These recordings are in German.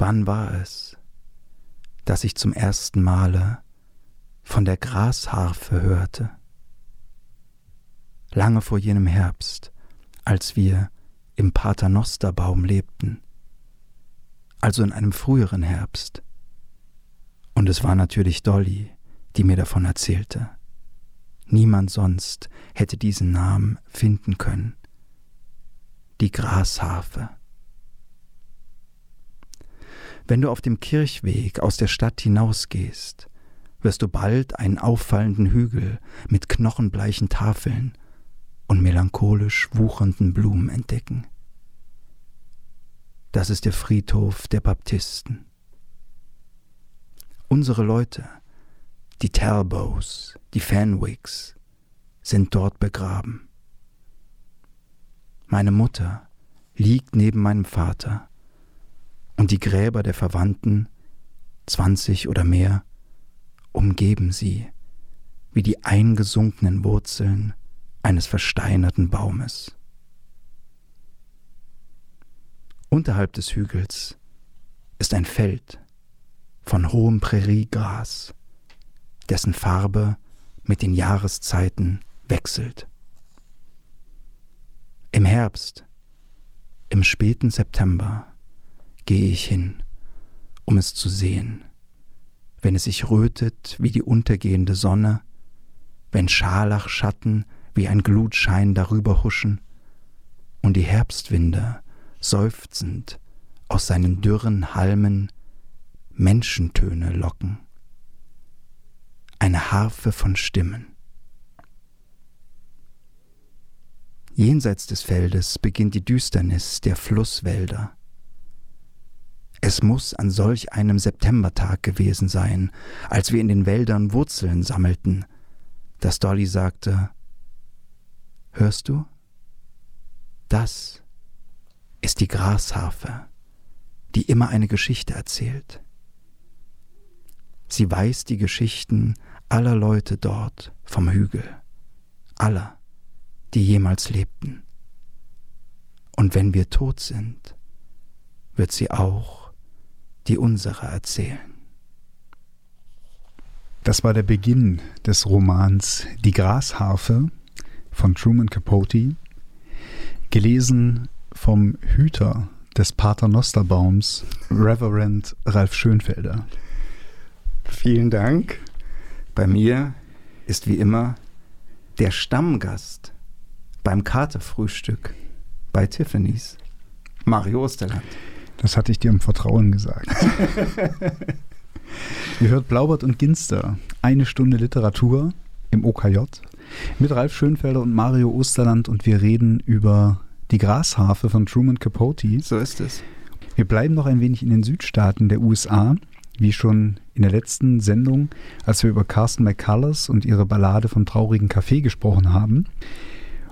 Wann war es, dass ich zum ersten Male von der Grasharfe hörte? Lange vor jenem Herbst, als wir im Paternosterbaum lebten, also in einem früheren Herbst. Und es war natürlich Dolly, die mir davon erzählte. Niemand sonst hätte diesen Namen finden können. Die Grasharfe. Wenn du auf dem Kirchweg aus der Stadt hinausgehst, wirst du bald einen auffallenden Hügel mit knochenbleichen Tafeln und melancholisch wuchernden Blumen entdecken. Das ist der Friedhof der Baptisten. Unsere Leute, die Talbows, die Fenwicks, sind dort begraben. Meine Mutter liegt neben meinem Vater und die Gräber der Verwandten, zwanzig oder mehr, umgeben sie wie die eingesunkenen Wurzeln eines versteinerten Baumes. Unterhalb des Hügels ist ein Feld von hohem Präriegras, dessen Farbe mit den Jahreszeiten wechselt. Im Herbst, im späten September, gehe ich hin, um es zu sehen, wenn es sich rötet wie die untergehende Sonne, wenn Scharlachschatten wie ein Glutschein darüber huschen und die Herbstwinde seufzend aus seinen dürren Halmen Menschentöne locken. Eine Harfe von Stimmen. Jenseits des Feldes beginnt die Düsternis der Flusswälder. Es muss an solch einem Septembertag gewesen sein, als wir in den Wäldern Wurzeln sammelten, dass Dolly sagte, Hörst du? Das ist die Grasharfe, die immer eine Geschichte erzählt. Sie weiß die Geschichten aller Leute dort vom Hügel, aller, die jemals lebten. Und wenn wir tot sind, wird sie auch die unsere erzählen. Das war der Beginn des Romans Die Grasharfe von Truman Capote, gelesen vom Hüter des Paternosterbaums, Reverend Ralf Schönfelder. Vielen Dank. Bei mir ist wie immer der Stammgast beim Katerfrühstück bei Tiffany's, Mario Osterland. Das hatte ich dir im Vertrauen gesagt. Ihr hört Blaubert und Ginster, eine Stunde Literatur im OKJ mit Ralf Schönfelder und Mario Osterland und wir reden über die Grasharfe von Truman Capote. So ist es. Wir bleiben noch ein wenig in den Südstaaten der USA, wie schon in der letzten Sendung, als wir über Carsten McCullers und ihre Ballade vom traurigen Café gesprochen haben.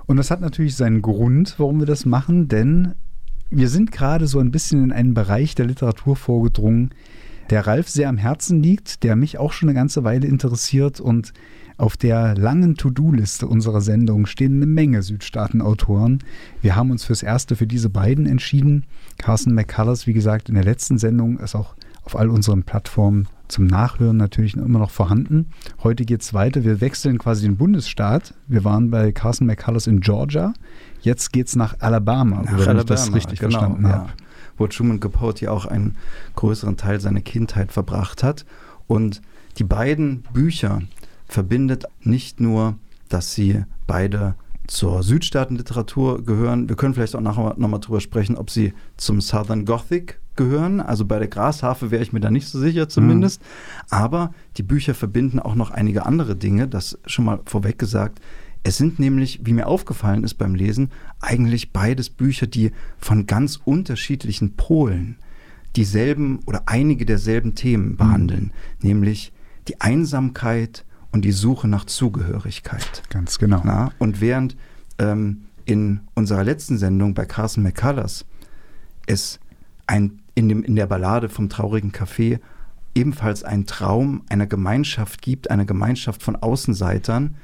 Und das hat natürlich seinen Grund, warum wir das machen, denn wir sind gerade so ein bisschen in einen Bereich der Literatur vorgedrungen, der Ralf sehr am Herzen liegt, der mich auch schon eine ganze Weile interessiert und auf der langen To-Do-Liste unserer Sendung stehen eine Menge Südstaaten-Autoren. Wir haben uns fürs Erste für diese beiden entschieden. Carson McCullers, wie gesagt, in der letzten Sendung ist auch auf all unseren Plattformen zum Nachhören natürlich immer noch vorhanden. Heute geht es weiter. Wir wechseln quasi den Bundesstaat. Wir waren bei Carson McCullers in Georgia. Jetzt geht es nach Alabama, nach wenn Alabama, ich das richtig genau, verstanden ja. habe. Wo Truman Capote auch einen größeren Teil seiner Kindheit verbracht hat. Und die beiden Bücher verbindet nicht nur, dass sie beide zur Südstaatenliteratur gehören. Wir können vielleicht auch nachher nochmal drüber sprechen, ob sie zum Southern Gothic gehören. Also bei der Grasharfe wäre ich mir da nicht so sicher zumindest. Mhm. Aber die Bücher verbinden auch noch einige andere Dinge, das schon mal vorweg gesagt. Es sind nämlich, wie mir aufgefallen ist beim Lesen, eigentlich beides Bücher, die von ganz unterschiedlichen Polen dieselben oder einige derselben Themen behandeln, mhm. nämlich die Einsamkeit, und die Suche nach Zugehörigkeit. Ganz genau. Na, und während ähm, in unserer letzten Sendung bei Carson McCullers es ein, in, dem, in der Ballade vom traurigen Café ebenfalls einen Traum einer Gemeinschaft gibt, einer Gemeinschaft von Außenseitern,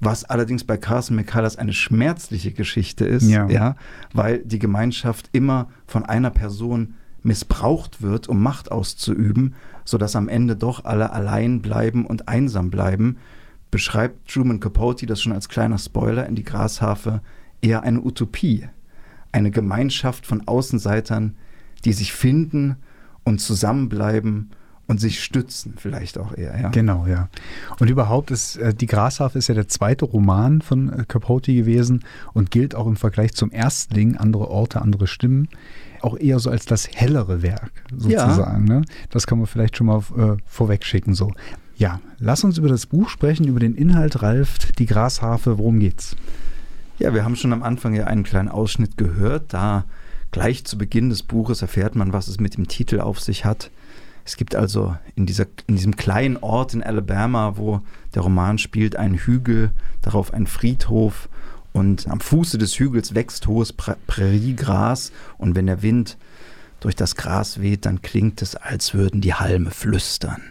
was allerdings bei Carson McCullers eine schmerzliche Geschichte ist, ja. ja. weil die Gemeinschaft immer von einer Person missbraucht wird, um Macht auszuüben, sodass am Ende doch alle allein bleiben und einsam bleiben, beschreibt Truman Capote das schon als kleiner Spoiler in die Grasharfe eher eine Utopie, eine Gemeinschaft von Außenseitern, die sich finden und zusammenbleiben und sich stützen vielleicht auch eher. Ja? Genau, ja. Und überhaupt ist äh, die Grasharfe ist ja der zweite Roman von äh, Capote gewesen und gilt auch im Vergleich zum Erstling, andere Orte, andere Stimmen, auch eher so als das hellere Werk sozusagen. Ja. Ne? Das kann man vielleicht schon mal äh, vorweg schicken so. Ja, lass uns über das Buch sprechen, über den Inhalt, Ralf, die Grasharfe, worum geht's? Ja, wir haben schon am Anfang ja einen kleinen Ausschnitt gehört. Da gleich zu Beginn des Buches erfährt man, was es mit dem Titel auf sich hat. Es gibt also in, dieser, in diesem kleinen Ort in Alabama, wo der Roman spielt, einen Hügel, darauf ein Friedhof und am Fuße des Hügels wächst hohes Präriegras und wenn der Wind durch das Gras weht, dann klingt es, als würden die Halme flüstern.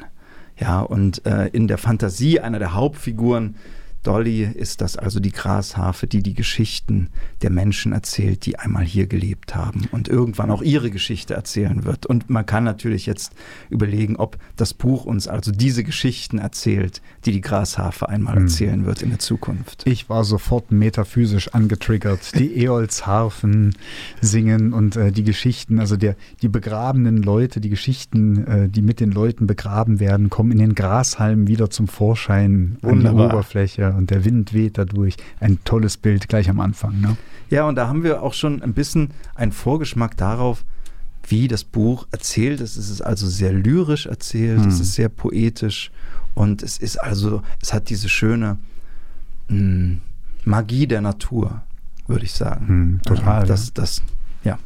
Ja, und äh, in der Fantasie einer der Hauptfiguren Dolly ist das also die Grasharfe, die die Geschichten der Menschen erzählt, die einmal hier gelebt haben und irgendwann auch ihre Geschichte erzählen wird. Und man kann natürlich jetzt überlegen, ob das Buch uns also diese Geschichten erzählt, die die Grasharfe einmal hm. erzählen wird in der Zukunft. Ich war sofort metaphysisch angetriggert. Die Eolsharfen singen und äh, die Geschichten, also der, die begrabenen Leute, die Geschichten, äh, die mit den Leuten begraben werden, kommen in den Grashalmen wieder zum Vorschein Wunderbar. an die Oberfläche und der Wind weht dadurch. Ein tolles Bild gleich am Anfang. Ne? Ja, und da haben wir auch schon ein bisschen einen Vorgeschmack darauf, wie das Buch erzählt ist. Es ist also sehr lyrisch erzählt, hm. es ist sehr poetisch und es ist also, es hat diese schöne mh, hm, Magie der Natur, würde ich sagen. Hm, total. Ja, das, das, ja.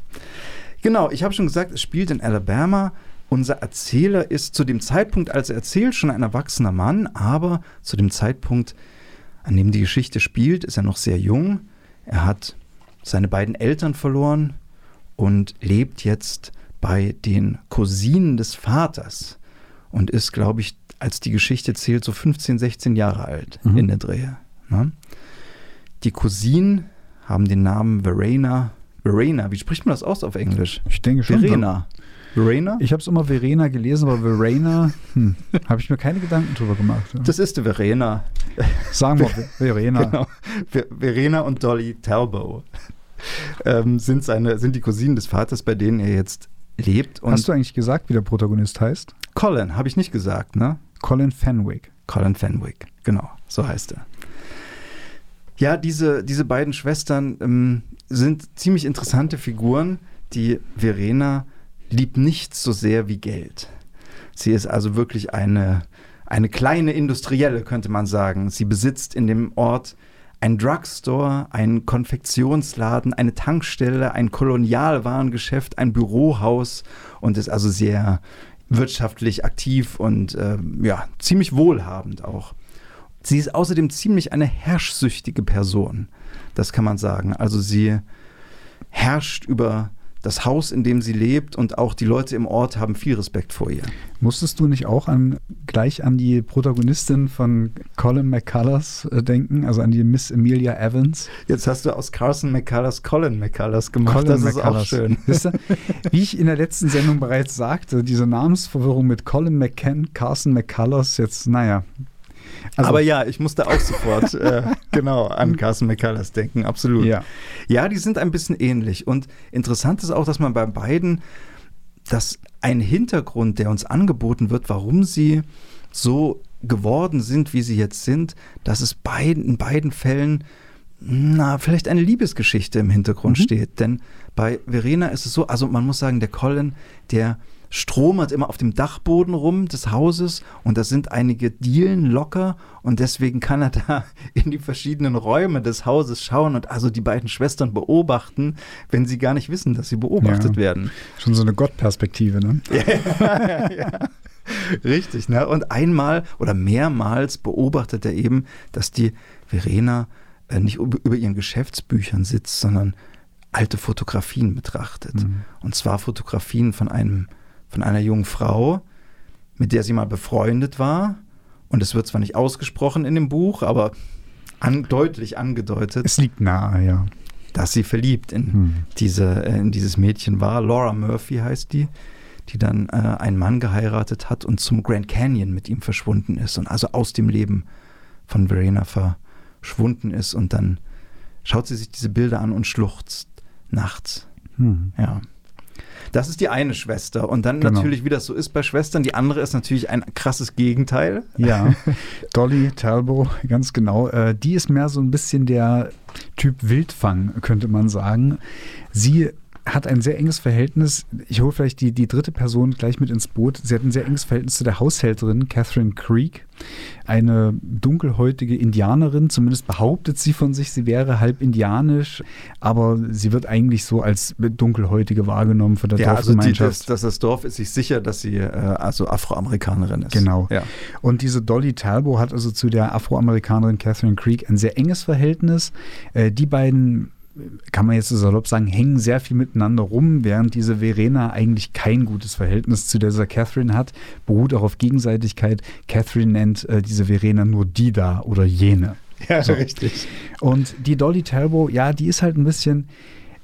Genau, ich habe schon gesagt, es spielt in Alabama. Unser Erzähler ist zu dem Zeitpunkt, als er erzählt, schon ein erwachsener Mann, aber zu dem Zeitpunkt, an dem die Geschichte spielt, ist er noch sehr jung. Er hat seine beiden Eltern verloren und lebt jetzt bei den Cousinen des Vaters und ist, glaube ich, als die Geschichte zählt, so 15, 16 Jahre alt mhm. in der Drehe. Ne? Die Cousinen haben den Namen Verena. Verena, wie spricht man das aus auf Englisch? Ich denke schon. Verena. Verena? Ich habe es immer Verena gelesen, aber Verena, hm, habe ich mir keine Gedanken drüber gemacht. Das ist die Verena. Sagen wir Verena. Genau. Verena und Dolly Talbot ähm, sind, seine, sind die Cousinen des Vaters, bei denen er jetzt lebt. Hast du eigentlich gesagt, wie der Protagonist heißt? Colin, habe ich nicht gesagt, ne? Colin Fenwick. Colin Fenwick, genau, so heißt er. Ja, diese, diese beiden Schwestern ähm, sind ziemlich interessante Figuren. Die Verena liebt nichts so sehr wie Geld. Sie ist also wirklich eine, eine kleine Industrielle, könnte man sagen. Sie besitzt in dem Ort ein Drugstore, ein Konfektionsladen, eine Tankstelle, ein Kolonialwarengeschäft, ein Bürohaus und ist also sehr wirtschaftlich aktiv und äh, ja, ziemlich wohlhabend auch. Sie ist außerdem ziemlich eine herrschsüchtige Person, das kann man sagen. Also sie herrscht über das Haus, in dem sie lebt und auch die Leute im Ort haben viel Respekt vor ihr. Musstest du nicht auch an, gleich an die Protagonistin von Colin McCullers äh, denken, also an die Miss Amelia Evans? Jetzt hast du aus Carson McCullers Colin McCullers gemacht. Colin das McCullers. ist auch schön. Du, wie ich in der letzten Sendung bereits sagte, diese Namensverwirrung mit Colin McCann, Carson McCullers, jetzt, naja, also, Aber ja, ich musste auch sofort äh, genau an Carson McCullers denken, absolut. Ja. ja, die sind ein bisschen ähnlich. Und interessant ist auch, dass man bei beiden, dass ein Hintergrund, der uns angeboten wird, warum sie so geworden sind, wie sie jetzt sind, dass es beiden, in beiden Fällen na, vielleicht eine Liebesgeschichte im Hintergrund mhm. steht. Denn bei Verena ist es so, also man muss sagen, der Colin, der stromert immer auf dem Dachboden rum des Hauses und da sind einige Dielen locker und deswegen kann er da in die verschiedenen Räume des Hauses schauen und also die beiden Schwestern beobachten, wenn sie gar nicht wissen, dass sie beobachtet ja, werden. Schon so eine Gottperspektive, ne? ja, ja. Richtig, ne? Und einmal oder mehrmals beobachtet er eben, dass die Verena äh, nicht über ihren Geschäftsbüchern sitzt, sondern alte Fotografien betrachtet. Mhm. Und zwar Fotografien von einem von einer jungen Frau, mit der sie mal befreundet war. Und es wird zwar nicht ausgesprochen in dem Buch, aber an, deutlich angedeutet. Es liegt nahe, ja. dass sie verliebt in, hm. diese, äh, in dieses Mädchen war. Laura Murphy heißt die, die dann äh, einen Mann geheiratet hat und zum Grand Canyon mit ihm verschwunden ist und also aus dem Leben von Verena verschwunden ist. Und dann schaut sie sich diese Bilder an und schluchzt nachts. Hm. Ja. Das ist die eine Schwester. Und dann genau. natürlich, wie das so ist bei Schwestern, die andere ist natürlich ein krasses Gegenteil. Ja, Dolly Talbot, ganz genau. Äh, die ist mehr so ein bisschen der Typ Wildfang, könnte man sagen. Sie hat ein sehr enges Verhältnis. Ich hole vielleicht die, die dritte Person gleich mit ins Boot. Sie hat ein sehr enges Verhältnis zu der Haushälterin Catherine Creek, eine dunkelhäutige Indianerin. Zumindest behauptet sie von sich, sie wäre halb indianisch, aber sie wird eigentlich so als dunkelhäutige wahrgenommen von der ja, Dorfgemeinschaft. Also die, das, das, Dorf ist sich sicher, dass sie äh, also Afroamerikanerin ist. Genau. Ja. Und diese Dolly Talbot hat also zu der Afroamerikanerin Catherine Creek ein sehr enges Verhältnis. Äh, die beiden kann man jetzt so salopp sagen, hängen sehr viel miteinander rum, während diese Verena eigentlich kein gutes Verhältnis zu dieser Catherine hat, beruht auch auf Gegenseitigkeit. Catherine nennt äh, diese Verena nur die da oder jene. Ja, so. richtig. Und die Dolly Talbot, ja, die ist halt ein bisschen,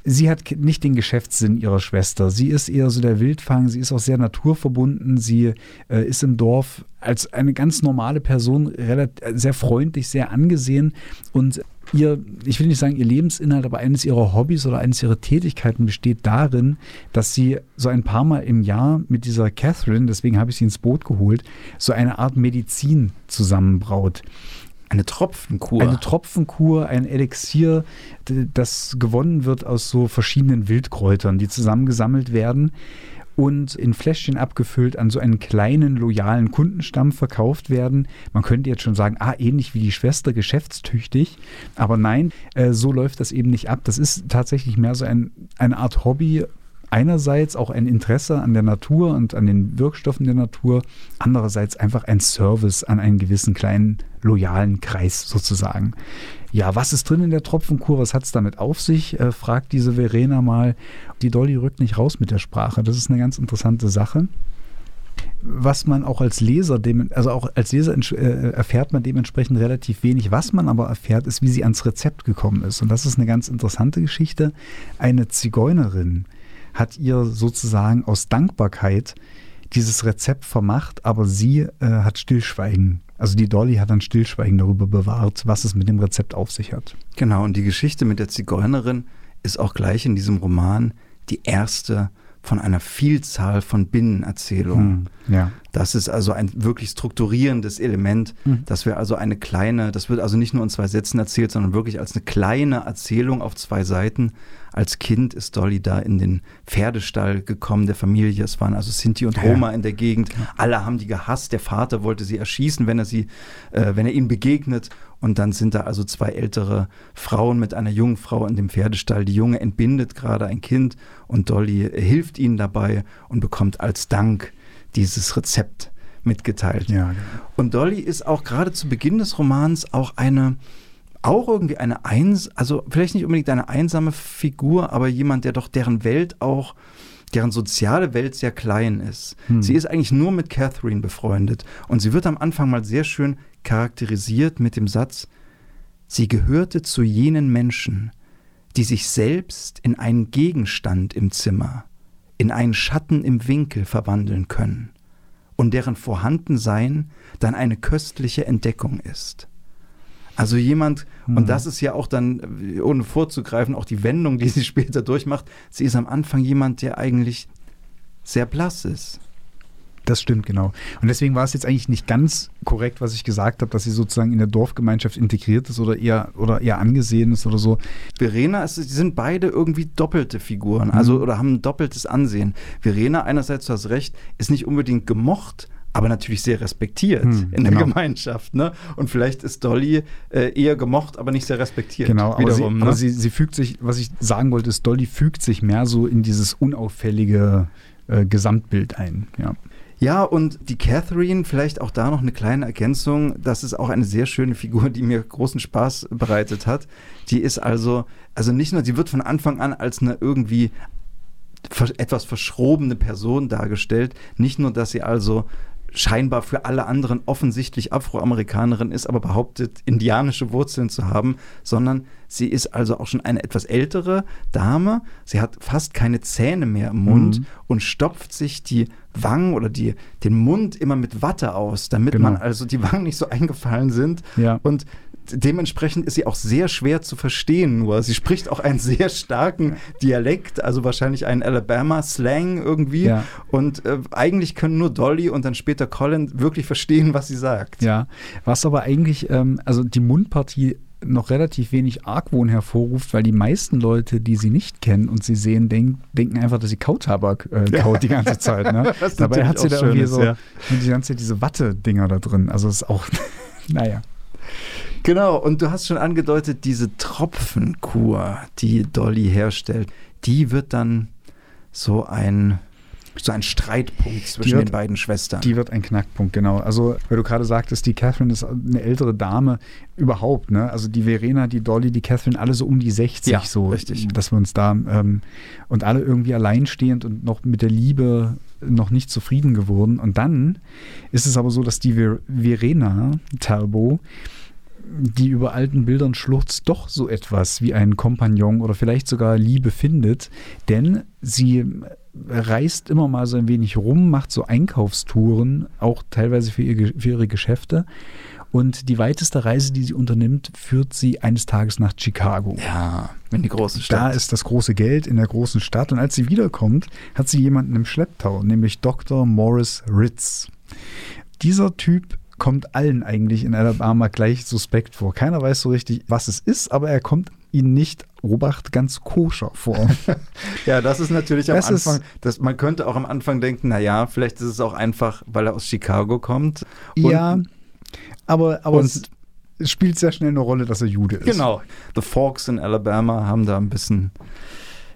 sie hat nicht den Geschäftssinn ihrer Schwester. Sie ist eher so der Wildfang, sie ist auch sehr naturverbunden, sie äh, ist im Dorf als eine ganz normale Person relativ, sehr freundlich, sehr angesehen und ihr, ich will nicht sagen ihr Lebensinhalt, aber eines ihrer Hobbys oder eines ihrer Tätigkeiten besteht darin, dass sie so ein paar Mal im Jahr mit dieser Catherine, deswegen habe ich sie ins Boot geholt, so eine Art Medizin zusammenbraut. Eine Tropfenkur. Eine Tropfenkur, ein Elixier, das gewonnen wird aus so verschiedenen Wildkräutern, die zusammengesammelt werden und in Fläschchen abgefüllt an so einen kleinen, loyalen Kundenstamm verkauft werden. Man könnte jetzt schon sagen, ah, ähnlich wie die Schwester, geschäftstüchtig. Aber nein, äh, so läuft das eben nicht ab. Das ist tatsächlich mehr so ein, eine Art Hobby, einerseits auch ein Interesse an der Natur und an den Wirkstoffen der Natur, andererseits einfach ein Service an einen gewissen kleinen loyalen Kreis sozusagen. Ja, was ist drin in der Tropfenkur? Was hat es damit auf sich? Äh, fragt diese Verena mal. Die Dolly rückt nicht raus mit der Sprache. Das ist eine ganz interessante Sache. Was man auch als Leser, also auch als Leser äh, erfährt man dementsprechend relativ wenig. Was man aber erfährt, ist, wie sie ans Rezept gekommen ist. Und das ist eine ganz interessante Geschichte. Eine Zigeunerin hat ihr sozusagen aus Dankbarkeit dieses Rezept vermacht, aber sie äh, hat Stillschweigen also die Dolly hat dann Stillschweigen darüber bewahrt, was es mit dem Rezept auf sich hat. Genau, und die Geschichte mit der Zigeunerin ist auch gleich in diesem Roman die erste von einer Vielzahl von Binnenerzählungen. Hm, ja. Das ist also ein wirklich strukturierendes Element, hm. dass wir also eine kleine, das wird also nicht nur in zwei Sätzen erzählt, sondern wirklich als eine kleine Erzählung auf zwei Seiten als Kind ist Dolly da in den Pferdestall gekommen der Familie. Es waren also Sinti und Roma ja. in der Gegend. Alle haben die gehasst. Der Vater wollte sie erschießen, wenn er sie, äh, wenn er ihnen begegnet. Und dann sind da also zwei ältere Frauen mit einer jungen Frau in dem Pferdestall. Die Junge entbindet gerade ein Kind und Dolly hilft ihnen dabei und bekommt als Dank dieses Rezept mitgeteilt. Ja, genau. Und Dolly ist auch gerade zu Beginn des Romans auch eine auch irgendwie eine eins, also vielleicht nicht unbedingt eine einsame Figur, aber jemand, der doch deren Welt auch, deren soziale Welt sehr klein ist. Hm. Sie ist eigentlich nur mit Catherine befreundet und sie wird am Anfang mal sehr schön charakterisiert mit dem Satz, sie gehörte zu jenen Menschen, die sich selbst in einen Gegenstand im Zimmer, in einen Schatten im Winkel verwandeln können und deren Vorhandensein dann eine köstliche Entdeckung ist. Also jemand, mhm. und das ist ja auch dann, ohne vorzugreifen, auch die Wendung, die sie später durchmacht, sie ist am Anfang jemand, der eigentlich sehr blass ist. Das stimmt, genau. Und deswegen war es jetzt eigentlich nicht ganz korrekt, was ich gesagt habe, dass sie sozusagen in der Dorfgemeinschaft integriert ist oder eher, oder eher angesehen ist oder so. Verena, sie sind beide irgendwie doppelte Figuren, also mhm. oder haben ein doppeltes Ansehen. Verena, einerseits, du hast recht, ist nicht unbedingt gemocht, aber natürlich sehr respektiert hm, in der genau. Gemeinschaft. Ne? Und vielleicht ist Dolly äh, eher gemocht, aber nicht sehr respektiert. Genau, aber, wiederum, sie, ne? aber sie, sie, fügt sich, was ich sagen wollte, ist, Dolly fügt sich mehr so in dieses unauffällige äh, Gesamtbild ein. Ja. Ja, und die Catherine, vielleicht auch da noch eine kleine Ergänzung. Das ist auch eine sehr schöne Figur, die mir großen Spaß bereitet hat. Die ist also, also nicht nur, sie wird von Anfang an als eine irgendwie etwas verschrobene Person dargestellt. Nicht nur, dass sie also scheinbar für alle anderen offensichtlich Afroamerikanerin ist, aber behauptet, indianische Wurzeln zu haben, sondern Sie ist also auch schon eine etwas ältere Dame. Sie hat fast keine Zähne mehr im Mund mhm. und stopft sich die Wangen oder die, den Mund immer mit Watte aus, damit genau. man also die Wangen nicht so eingefallen sind. Ja. Und dementsprechend ist sie auch sehr schwer zu verstehen. Nur sie spricht auch einen sehr starken Dialekt, also wahrscheinlich einen Alabama-Slang irgendwie. Ja. Und äh, eigentlich können nur Dolly und dann später Colin wirklich verstehen, was sie sagt. Ja, was aber eigentlich, ähm, also die Mundpartie noch relativ wenig Argwohn hervorruft, weil die meisten Leute, die sie nicht kennen und sie sehen, denk, denken einfach, dass sie Kautabak äh, kaut die ganze Zeit. Ne? Dabei hat sie da irgendwie ist, so ja. die ganze Zeit diese Watte-Dinger da drin. Also ist auch, naja. Genau, und du hast schon angedeutet, diese Tropfenkur, die Dolly herstellt, die wird dann so ein so ein Streitpunkt zwischen wird, den beiden Schwestern. Die wird ein Knackpunkt, genau. Also, weil du gerade sagtest, die Catherine ist eine ältere Dame überhaupt, ne? Also die Verena, die Dolly, die Catherine, alle so um die 60, ja, so, richtig. dass wir uns da ähm, und alle irgendwie alleinstehend und noch mit der Liebe noch nicht zufrieden geworden. Und dann ist es aber so, dass die Ver Verena Talbot die über alten Bildern schluchzt, doch so etwas wie einen Kompagnon oder vielleicht sogar Liebe findet, denn sie reist immer mal so ein wenig rum, macht so Einkaufstouren, auch teilweise für, ihr, für ihre Geschäfte. Und die weiteste Reise, die sie unternimmt, führt sie eines Tages nach Chicago. Ja, in die große Stadt. Da ist das große Geld in der großen Stadt. Und als sie wiederkommt, hat sie jemanden im Schlepptau, nämlich Dr. Morris Ritz. Dieser Typ kommt allen eigentlich in Alabama gleich suspekt vor. Keiner weiß so richtig, was es ist, aber er kommt ihnen nicht, Obacht, ganz koscher vor. ja, das ist natürlich am das Anfang, das, man könnte auch am Anfang denken, naja, vielleicht ist es auch einfach, weil er aus Chicago kommt. ja, aber, aber es spielt sehr schnell eine Rolle, dass er Jude ist. Genau. The Forks in Alabama haben da ein bisschen,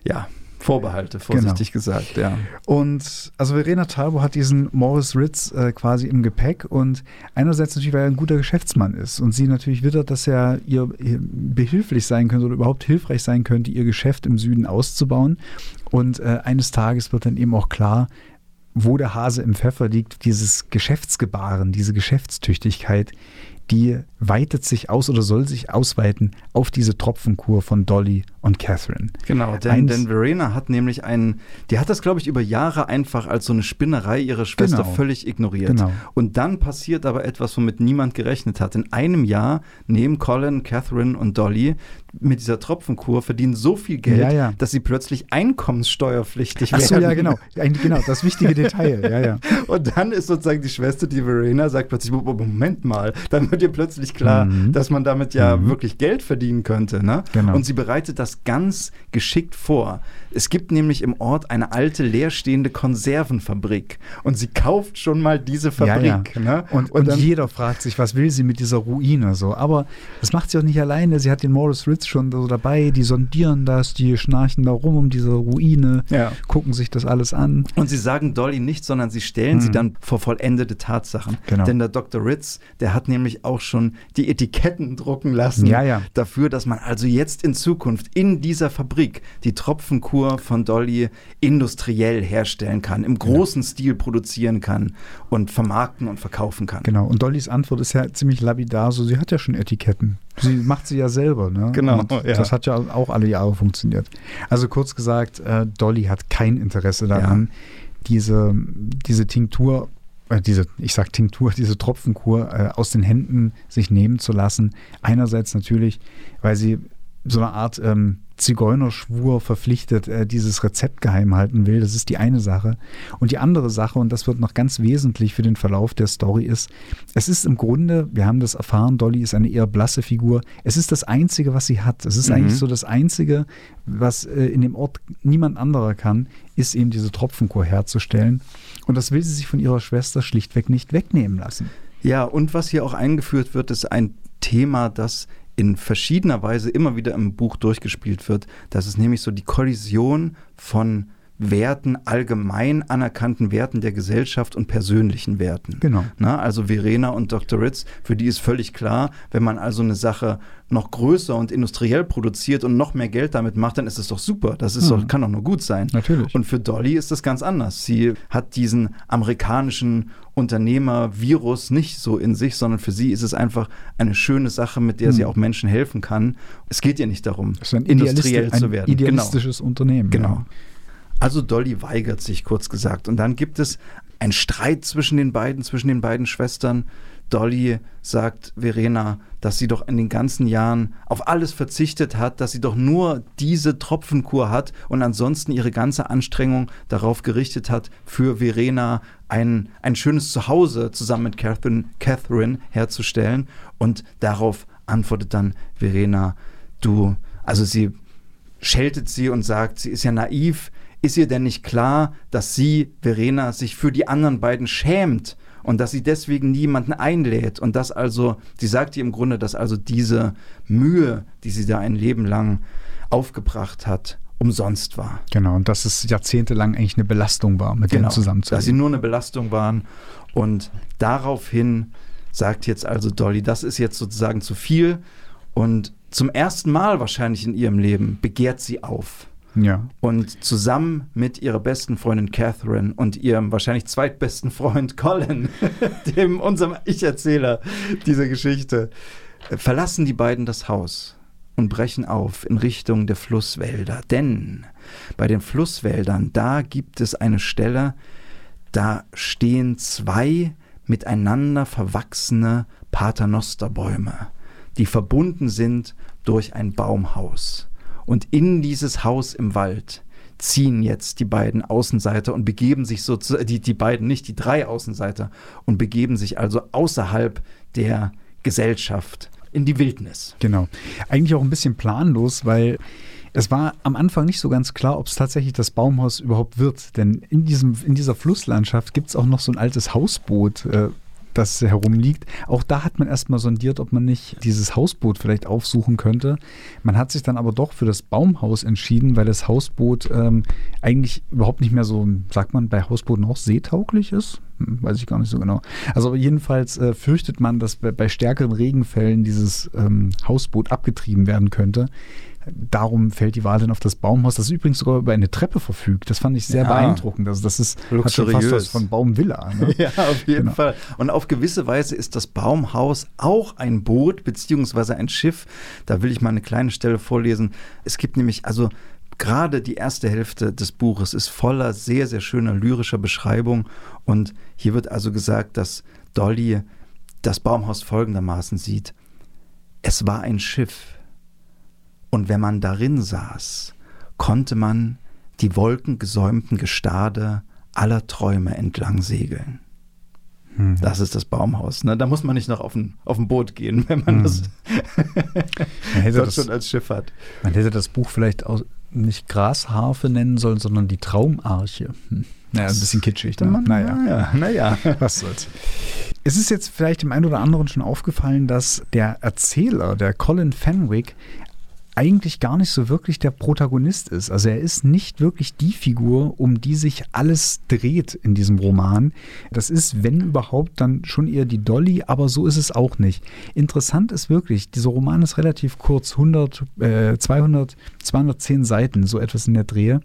ja, Vorbehalte, vorsichtig genau. gesagt, ja. Und also Verena Talbo hat diesen Morris Ritz äh, quasi im Gepäck und einerseits natürlich, weil er ein guter Geschäftsmann ist und sie natürlich wittert, dass er ihr, ihr behilflich sein könnte oder überhaupt hilfreich sein könnte, ihr Geschäft im Süden auszubauen. Und äh, eines Tages wird dann eben auch klar, wo der Hase im Pfeffer liegt, dieses Geschäftsgebaren, diese Geschäftstüchtigkeit, die weitet sich aus oder soll sich ausweiten auf diese Tropfenkur von Dolly und Catherine. Genau, denn, denn Verena hat nämlich einen, die hat das, glaube ich, über Jahre einfach als so eine Spinnerei ihrer Schwester genau. völlig ignoriert. Genau. Und dann passiert aber etwas, womit niemand gerechnet hat. In einem Jahr nehmen Colin, Catherine und Dolly mit dieser Tropfenkur verdienen so viel Geld, ja, ja. dass sie plötzlich einkommensteuerpflichtig werden. Achso, ja, genau. genau, das wichtige Detail. Ja, ja. Und dann ist sozusagen die Schwester, die Verena, sagt plötzlich, Moment mal, dann wird ihr plötzlich klar, mhm. dass man damit ja mhm. wirklich Geld verdienen könnte. Ne? Genau. Und sie bereitet das das ganz geschickt vor. Es gibt nämlich im Ort eine alte leerstehende Konservenfabrik und sie kauft schon mal diese Fabrik. Ja, ja. Ne? Und, und, und jeder fragt sich, was will sie mit dieser Ruine so. Aber das macht sie auch nicht alleine. Sie hat den Morris Ritz schon so dabei, die sondieren das, die schnarchen da rum um diese Ruine, ja. gucken sich das alles an. Und sie sagen Dolly nicht, sondern sie stellen mhm. sie dann vor vollendete Tatsachen. Genau. Denn der Dr. Ritz, der hat nämlich auch schon die Etiketten drucken lassen ja, ja. dafür, dass man also jetzt in Zukunft in dieser Fabrik die Tropfenkur von Dolly industriell herstellen kann, im genau. großen genau. Stil produzieren kann und vermarkten und verkaufen kann. Genau, und Dollys Antwort ist ja ziemlich lapidar, so sie hat ja schon Etiketten. Sie macht sie ja selber, ne? Genau. Ja. Das hat ja auch alle Jahre funktioniert. Also kurz gesagt, äh, Dolly hat kein Interesse daran, diese, diese Tinktur diese, ich sag Tinktur, diese Tropfenkur äh, aus den Händen sich nehmen zu lassen. Einerseits natürlich, weil sie so eine Art ähm, Zigeunerschwur verpflichtet, äh, dieses Rezept geheim halten will. Das ist die eine Sache. Und die andere Sache, und das wird noch ganz wesentlich für den Verlauf der Story, ist, es ist im Grunde, wir haben das erfahren, Dolly ist eine eher blasse Figur. Es ist das Einzige, was sie hat. Es ist mhm. eigentlich so das Einzige, was äh, in dem Ort niemand anderer kann, ist eben diese Tropfenkur herzustellen. Und das will sie sich von ihrer Schwester schlichtweg nicht wegnehmen lassen. Ja, und was hier auch eingeführt wird, ist ein Thema, das in verschiedener Weise immer wieder im Buch durchgespielt wird. Das ist nämlich so die Kollision von Werten, allgemein anerkannten Werten der Gesellschaft und persönlichen Werten. Genau. Na, also Verena und Dr. Ritz, für die ist völlig klar, wenn man also eine Sache noch größer und industriell produziert und noch mehr Geld damit macht, dann ist es doch super. Das ist hm. doch, kann doch nur gut sein. Natürlich. Und für Dolly ist das ganz anders. Sie hat diesen amerikanischen Unternehmer-Virus nicht so in sich, sondern für sie ist es einfach eine schöne Sache, mit der hm. sie auch Menschen helfen kann. Es geht ihr nicht darum, industriell zu werden. Ein genau. idealistisches genau. Unternehmen. Genau. Ja. Also Dolly weigert sich, kurz gesagt. Und dann gibt es einen Streit zwischen den beiden, zwischen den beiden Schwestern. Dolly sagt Verena, dass sie doch in den ganzen Jahren auf alles verzichtet hat, dass sie doch nur diese Tropfenkur hat und ansonsten ihre ganze Anstrengung darauf gerichtet hat, für Verena ein, ein schönes Zuhause zusammen mit Catherine, Catherine herzustellen. Und darauf antwortet dann Verena, du, also sie scheltet sie und sagt, sie ist ja naiv, ist ihr denn nicht klar, dass sie, Verena, sich für die anderen beiden schämt und dass sie deswegen niemanden einlädt und dass also, sie sagt ihr im Grunde, dass also diese Mühe, die sie da ein Leben lang aufgebracht hat, umsonst war. Genau, und dass es jahrzehntelang eigentlich eine Belastung war, mit genau, denen zusammenzuleben. Dass sie nur eine Belastung waren und daraufhin sagt jetzt also Dolly, das ist jetzt sozusagen zu viel und zum ersten Mal wahrscheinlich in ihrem Leben begehrt sie auf. Ja. Und zusammen mit ihrer besten Freundin Catherine und ihrem wahrscheinlich zweitbesten Freund Colin, dem unserem Ich-Erzähler dieser Geschichte, verlassen die beiden das Haus und brechen auf in Richtung der Flusswälder. Denn bei den Flusswäldern, da gibt es eine Stelle, da stehen zwei miteinander verwachsene Paternosterbäume, die verbunden sind durch ein Baumhaus. Und in dieses Haus im Wald ziehen jetzt die beiden Außenseiter und begeben sich sozusagen, die, die beiden nicht, die drei Außenseiter, und begeben sich also außerhalb der Gesellschaft in die Wildnis. Genau. Eigentlich auch ein bisschen planlos, weil es war am Anfang nicht so ganz klar, ob es tatsächlich das Baumhaus überhaupt wird. Denn in, diesem, in dieser Flusslandschaft gibt es auch noch so ein altes Hausboot, äh, das herumliegt. Auch da hat man erstmal sondiert, ob man nicht dieses Hausboot vielleicht aufsuchen könnte. Man hat sich dann aber doch für das Baumhaus entschieden, weil das Hausboot ähm, eigentlich überhaupt nicht mehr so, sagt man bei Hausbooten auch seetauglich ist. Hm, weiß ich gar nicht so genau. Also jedenfalls äh, fürchtet man, dass bei, bei stärkeren Regenfällen dieses ähm, Hausboot abgetrieben werden könnte. Darum fällt die Wahl dann auf das Baumhaus, das übrigens sogar über eine Treppe verfügt. Das fand ich sehr ja. beeindruckend. Also das ist Luxuriös. hat schon fast was von Baumvilla. Ne? ja, auf jeden genau. Fall. Und auf gewisse Weise ist das Baumhaus auch ein Boot beziehungsweise ein Schiff. Da will ich mal eine kleine Stelle vorlesen. Es gibt nämlich also gerade die erste Hälfte des Buches ist voller sehr, sehr schöner lyrischer Beschreibung. Und hier wird also gesagt, dass Dolly das Baumhaus folgendermaßen sieht. Es war ein Schiff und wenn man darin saß, konnte man die wolkengesäumten Gestade aller Träume entlang segeln. Mhm. Das ist das Baumhaus. Ne? Da muss man nicht noch auf ein, auf ein Boot gehen, wenn man mhm. das, man hätte das schon als Schiff hat. Man hätte das Buch vielleicht auch nicht Grasharfe nennen sollen, sondern die Traumarche. Hm. Naja, ein bisschen kitschig da. naja. naja, naja. Was soll's. Es ist jetzt vielleicht dem einen oder anderen schon aufgefallen, dass der Erzähler, der Colin Fenwick, eigentlich gar nicht so wirklich der Protagonist ist. Also er ist nicht wirklich die Figur, um die sich alles dreht in diesem Roman. Das ist, wenn überhaupt, dann schon eher die Dolly, aber so ist es auch nicht. Interessant ist wirklich, dieser Roman ist relativ kurz, 100, äh, 200, 210 Seiten, so etwas in der Drehe.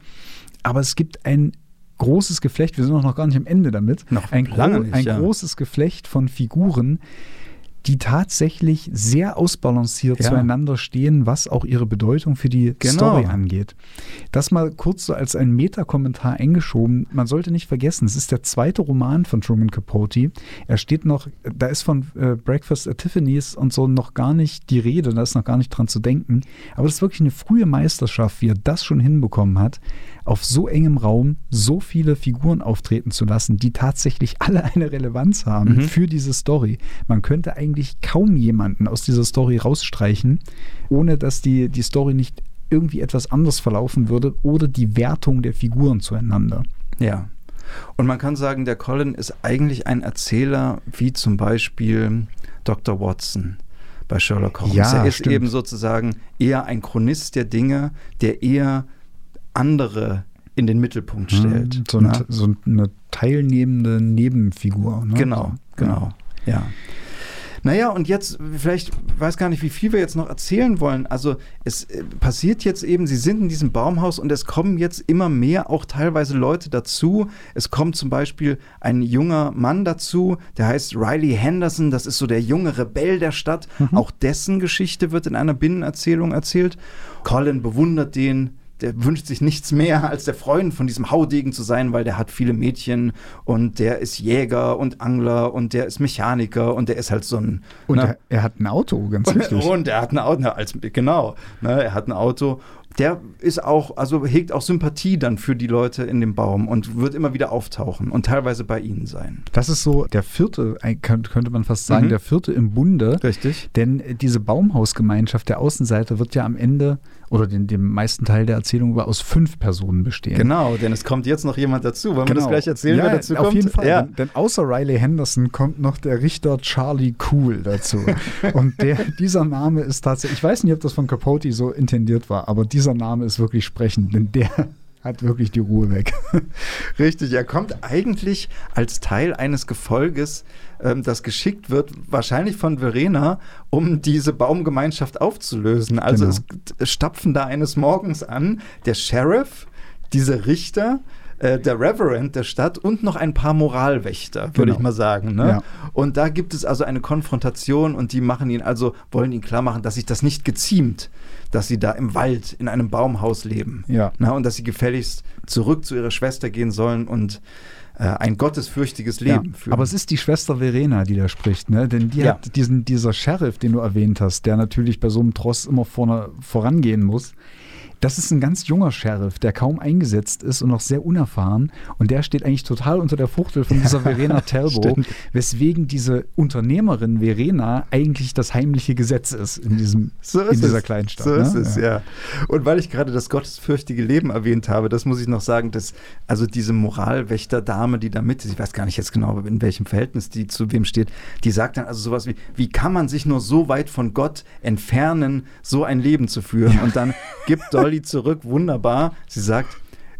Aber es gibt ein großes Geflecht, wir sind auch noch gar nicht am Ende damit, noch ein, lange nicht, ein ja. großes Geflecht von Figuren, die tatsächlich sehr ausbalanciert ja. zueinander stehen, was auch ihre Bedeutung für die genau. Story angeht. Das mal kurz so als ein Metakommentar eingeschoben. Man sollte nicht vergessen, es ist der zweite Roman von Truman Capote. Er steht noch, da ist von äh, Breakfast at Tiffany's und so noch gar nicht die Rede, da ist noch gar nicht dran zu denken. Aber das ist wirklich eine frühe Meisterschaft, wie er das schon hinbekommen hat auf so engem Raum so viele Figuren auftreten zu lassen, die tatsächlich alle eine Relevanz haben mhm. für diese Story. Man könnte eigentlich kaum jemanden aus dieser Story rausstreichen, ohne dass die, die Story nicht irgendwie etwas anders verlaufen würde oder die Wertung der Figuren zueinander. Ja. Und man kann sagen, der Colin ist eigentlich ein Erzähler wie zum Beispiel Dr. Watson bei Sherlock Holmes. Ja, er ist stimmt. eben sozusagen eher ein Chronist der Dinge, der eher andere in den Mittelpunkt hm, stellt. So, ein, so eine teilnehmende Nebenfigur. Ne? Genau, genau, ja. Naja, und jetzt, vielleicht, weiß gar nicht, wie viel wir jetzt noch erzählen wollen. Also es äh, passiert jetzt eben, sie sind in diesem Baumhaus und es kommen jetzt immer mehr auch teilweise Leute dazu. Es kommt zum Beispiel ein junger Mann dazu, der heißt Riley Henderson, das ist so der junge Rebell der Stadt. Mhm. Auch dessen Geschichte wird in einer Binnenerzählung erzählt. Colin bewundert den, der wünscht sich nichts mehr, als der Freund von diesem Haudegen zu sein, weil der hat viele Mädchen und der ist Jäger und Angler und der ist Mechaniker und der ist halt so ein. Und ne? er, er, hat ein Auto, ganz wichtig. Und er hat ein Auto, als, genau, ne, er hat ein Auto der ist auch, also hegt auch Sympathie dann für die Leute in dem Baum und wird immer wieder auftauchen und teilweise bei ihnen sein. Das ist so der vierte, könnte man fast sagen, mhm. der vierte im Bunde. Richtig. Denn diese Baumhausgemeinschaft der Außenseiter wird ja am Ende oder den, dem meisten Teil der Erzählung über aus fünf Personen bestehen. Genau, denn es kommt jetzt noch jemand dazu. Wollen genau. wir das genau. gleich erzählen, ja, wer dazu auf kommt? Auf jeden Fall. Ja. Denn, denn, außer Riley Henderson kommt noch der Richter Charlie Cool dazu. Und der, dieser Name ist tatsächlich, ich weiß nicht, ob das von Capote so intendiert war, aber dieser Name ist wirklich sprechend, denn der hat wirklich die Ruhe weg. Richtig, er kommt eigentlich als Teil eines Gefolges, ähm, das geschickt wird, wahrscheinlich von Verena, um diese Baumgemeinschaft aufzulösen. Also genau. es stapfen da eines Morgens an der Sheriff, diese Richter, äh, der Reverend der Stadt und noch ein paar Moralwächter, würde genau. ich mal sagen. Ne? Ja. Und da gibt es also eine Konfrontation und die machen ihn also, wollen ihn klar machen, dass sich das nicht geziemt, dass sie da im Wald in einem Baumhaus leben. Ja. Na, und dass sie gefälligst zurück zu ihrer Schwester gehen sollen und äh, ein gottesfürchtiges Leben ja, führen. Aber es ist die Schwester Verena, die da spricht, ne? Denn die ja. hat diesen, dieser Sheriff, den du erwähnt hast, der natürlich bei so einem Tross immer vorne vorangehen muss das ist ein ganz junger Sheriff, der kaum eingesetzt ist und noch sehr unerfahren. Und der steht eigentlich total unter der Fuchtel von dieser Verena Talbot, weswegen diese Unternehmerin Verena eigentlich das heimliche Gesetz ist in, diesem, so ist in dieser es. Kleinstadt. So ne? ist es, ja. ja. Und weil ich gerade das gottesfürchtige Leben erwähnt habe, das muss ich noch sagen, dass also diese Moralwächterdame, die da mit ist, ich weiß gar nicht jetzt genau, in welchem Verhältnis die zu wem steht, die sagt dann also sowas wie, wie kann man sich nur so weit von Gott entfernen, so ein Leben zu führen? Und dann gibt dort Dolly zurück, wunderbar. Sie sagt,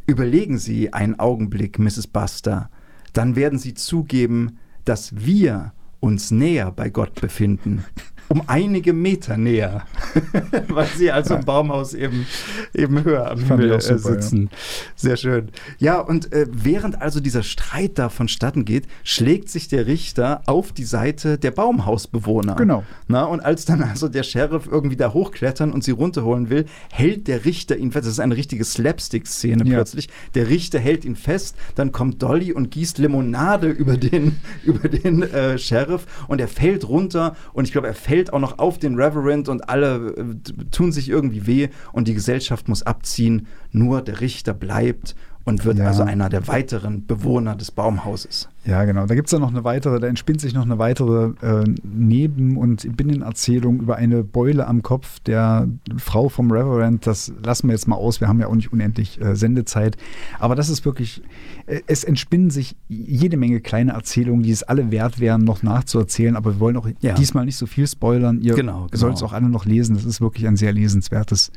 überlegen Sie einen Augenblick, Mrs. Buster. Dann werden Sie zugeben, dass wir uns näher bei Gott befinden um einige Meter näher, weil sie also im Baumhaus eben, eben höher am Himmel äh, super, sitzen. Ja. Sehr schön. Ja, und äh, während also dieser Streit da vonstatten geht, schlägt sich der Richter auf die Seite der Baumhausbewohner. Genau. Na, und als dann also der Sheriff irgendwie da hochklettern und sie runterholen will, hält der Richter ihn fest. Das ist eine richtige Slapstick-Szene ja. plötzlich. Der Richter hält ihn fest, dann kommt Dolly und gießt Limonade über den, über den äh, Sheriff und er fällt runter und ich glaube, er fällt fällt auch noch auf den Reverend und alle äh, tun sich irgendwie weh und die Gesellschaft muss abziehen. Nur der Richter bleibt und wird ja. also einer der weiteren Bewohner des Baumhauses. Ja, genau. Da gibt es dann noch eine weitere, da entspinnt sich noch eine weitere äh, Neben- und Binnenerzählung über eine Beule am Kopf der Frau vom Reverend. Das lassen wir jetzt mal aus. Wir haben ja auch nicht unendlich äh, Sendezeit. Aber das ist wirklich, äh, es entspinnen sich jede Menge kleine Erzählungen, die es alle wert wären, noch nachzuerzählen. Aber wir wollen auch ja. diesmal nicht so viel spoilern. Ihr genau, genau. sollt es auch alle noch lesen. Das ist wirklich ein sehr lesenswertes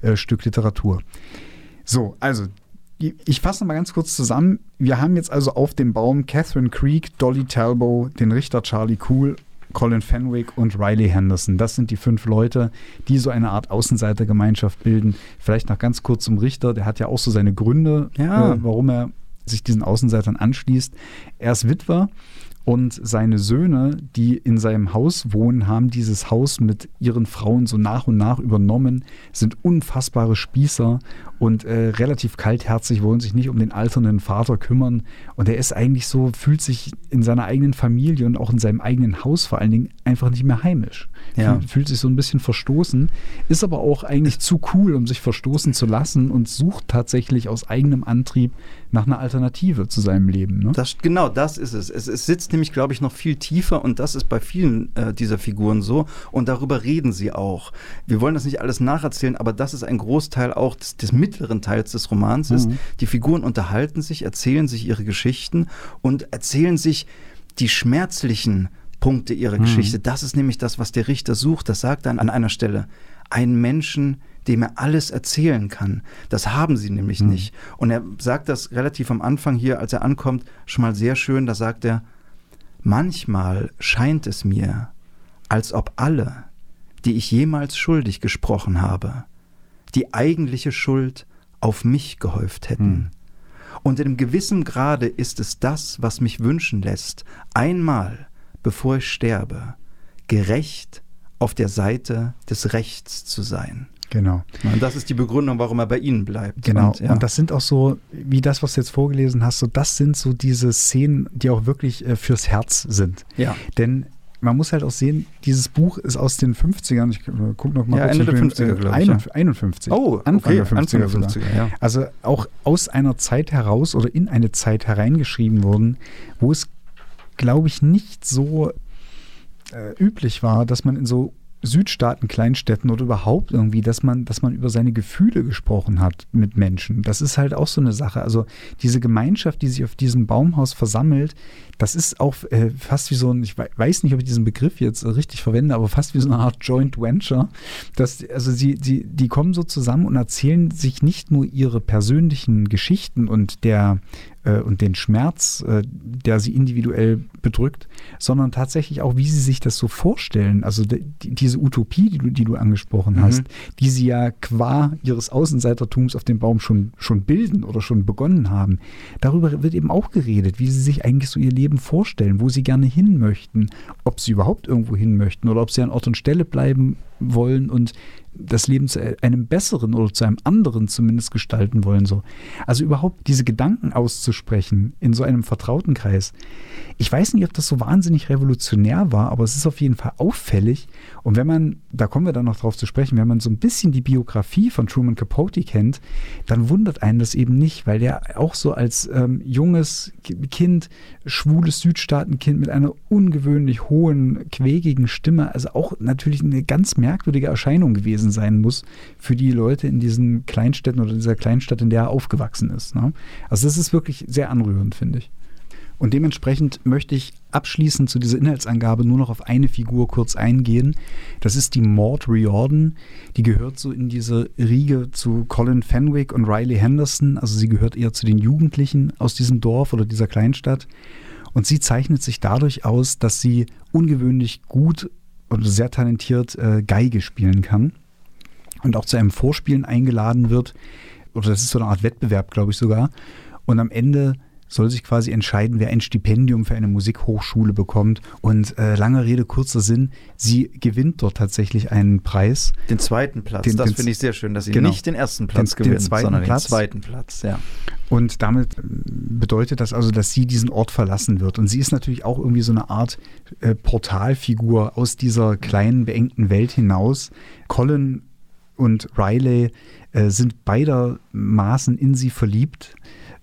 äh, Stück Literatur. So, also ich fasse mal ganz kurz zusammen. Wir haben jetzt also auf dem Baum Catherine Creek, Dolly Talbot, den Richter Charlie Cool, Colin Fenwick und Riley Henderson. Das sind die fünf Leute, die so eine Art Außenseitergemeinschaft bilden. Vielleicht noch ganz kurz zum Richter. Der hat ja auch so seine Gründe, ja. äh, warum er sich diesen Außenseitern anschließt. Er ist Witwer und seine Söhne, die in seinem Haus wohnen, haben dieses Haus mit ihren Frauen so nach und nach übernommen, sind unfassbare Spießer und äh, relativ kaltherzig, wollen sich nicht um den alternden Vater kümmern. Und er ist eigentlich so, fühlt sich in seiner eigenen Familie und auch in seinem eigenen Haus vor allen Dingen einfach nicht mehr heimisch. Ja. Fühlt, fühlt sich so ein bisschen verstoßen, ist aber auch eigentlich zu cool, um sich verstoßen zu lassen und sucht tatsächlich aus eigenem Antrieb nach einer Alternative zu seinem Leben. Ne? Das, genau, das ist es. es. Es sitzt nämlich, glaube ich, noch viel tiefer und das ist bei vielen äh, dieser Figuren so und darüber reden sie auch. Wir wollen das nicht alles nacherzählen, aber das ist ein Großteil auch des, des mittleren Teils des Romans. Mhm. Ist, die Figuren unterhalten sich, erzählen sich ihre Geschichten und erzählen sich die schmerzlichen Punkte ihrer mhm. Geschichte. Das ist nämlich das, was der Richter sucht. Das sagt er an einer Stelle. Einen Menschen, dem er alles erzählen kann. Das haben sie nämlich mhm. nicht. Und er sagt das relativ am Anfang hier, als er ankommt, schon mal sehr schön. Da sagt er, manchmal scheint es mir, als ob alle, die ich jemals schuldig gesprochen habe, die eigentliche Schuld auf mich gehäuft hätten. Mhm. Und in einem gewissen Grade ist es das, was mich wünschen lässt, einmal, bevor ich sterbe, gerecht auf der Seite des Rechts zu sein. Genau. Und das ist die Begründung, warum er bei Ihnen bleibt. Genau. Und, ja. und, das sind auch so, wie das, was du jetzt vorgelesen hast, so das sind so diese Szenen, die auch wirklich äh, fürs Herz sind. Ja. Denn man muss halt auch sehen, dieses Buch ist aus den 50ern. Ich äh, gucke noch mal ja, kurz. Ende der 50er, glaube ich. 51. Oh, Anfang okay, der 50er. Anfang der 50er ja. Also auch aus einer Zeit heraus oder in eine Zeit hereingeschrieben worden, wo es, glaube ich, nicht so äh, üblich war, dass man in so Südstaaten, Kleinstädten oder überhaupt irgendwie, dass man, dass man über seine Gefühle gesprochen hat mit Menschen. Das ist halt auch so eine Sache. Also diese Gemeinschaft, die sich auf diesem Baumhaus versammelt, das ist auch äh, fast wie so ein, ich weiß nicht, ob ich diesen Begriff jetzt richtig verwende, aber fast wie so eine Art Joint Venture. Das, also sie, sie, die kommen so zusammen und erzählen sich nicht nur ihre persönlichen Geschichten und der äh, und den Schmerz, äh, der sie individuell bedrückt, sondern tatsächlich auch, wie sie sich das so vorstellen. Also die, diese Utopie, die du, die du angesprochen mhm. hast, die sie ja qua ihres Außenseitertums auf dem Baum schon, schon bilden oder schon begonnen haben. Darüber wird eben auch geredet, wie sie sich eigentlich so ihr Leben vorstellen, wo sie gerne hin möchten, ob sie überhaupt irgendwo hin möchten oder ob sie an Ort und Stelle bleiben wollen und das Leben zu einem besseren oder zu einem anderen zumindest gestalten wollen. So. Also überhaupt diese Gedanken auszusprechen in so einem vertrauten Kreis. Ich weiß nicht, ob das so wahnsinnig revolutionär war, aber es ist auf jeden Fall auffällig. Und wenn man, da kommen wir dann noch drauf zu sprechen, wenn man so ein bisschen die Biografie von Truman Capote kennt, dann wundert einen das eben nicht, weil der auch so als ähm, junges Kind, schwules Südstaatenkind mit einer ungewöhnlich hohen, quäkigen Stimme, also auch natürlich eine ganz merkwürdige Erscheinung gewesen gewesen sein muss für die Leute in diesen Kleinstädten oder dieser Kleinstadt, in der er aufgewachsen ist. Ne? Also das ist wirklich sehr anrührend, finde ich. Und dementsprechend möchte ich abschließend zu dieser Inhaltsangabe nur noch auf eine Figur kurz eingehen. Das ist die Maud Riordan. Die gehört so in diese Riege zu Colin Fenwick und Riley Henderson. Also sie gehört eher zu den Jugendlichen aus diesem Dorf oder dieser Kleinstadt. Und sie zeichnet sich dadurch aus, dass sie ungewöhnlich gut und sehr talentiert äh, Geige spielen kann und auch zu einem Vorspielen eingeladen wird. Oder das ist so eine Art Wettbewerb, glaube ich sogar. Und am Ende soll sich quasi entscheiden, wer ein Stipendium für eine Musikhochschule bekommt. Und äh, lange Rede, kurzer Sinn, sie gewinnt dort tatsächlich einen Preis. Den zweiten Platz, den, das finde ich sehr schön, dass sie genau, nicht den ersten Platz den, gewinnt, den zweiten sondern Platz. den zweiten Platz. Ja. Und damit äh, bedeutet das also, dass sie diesen Ort verlassen wird. Und sie ist natürlich auch irgendwie so eine Art äh, Portalfigur aus dieser kleinen, beengten Welt hinaus. Colin und Riley äh, sind beidermaßen in sie verliebt.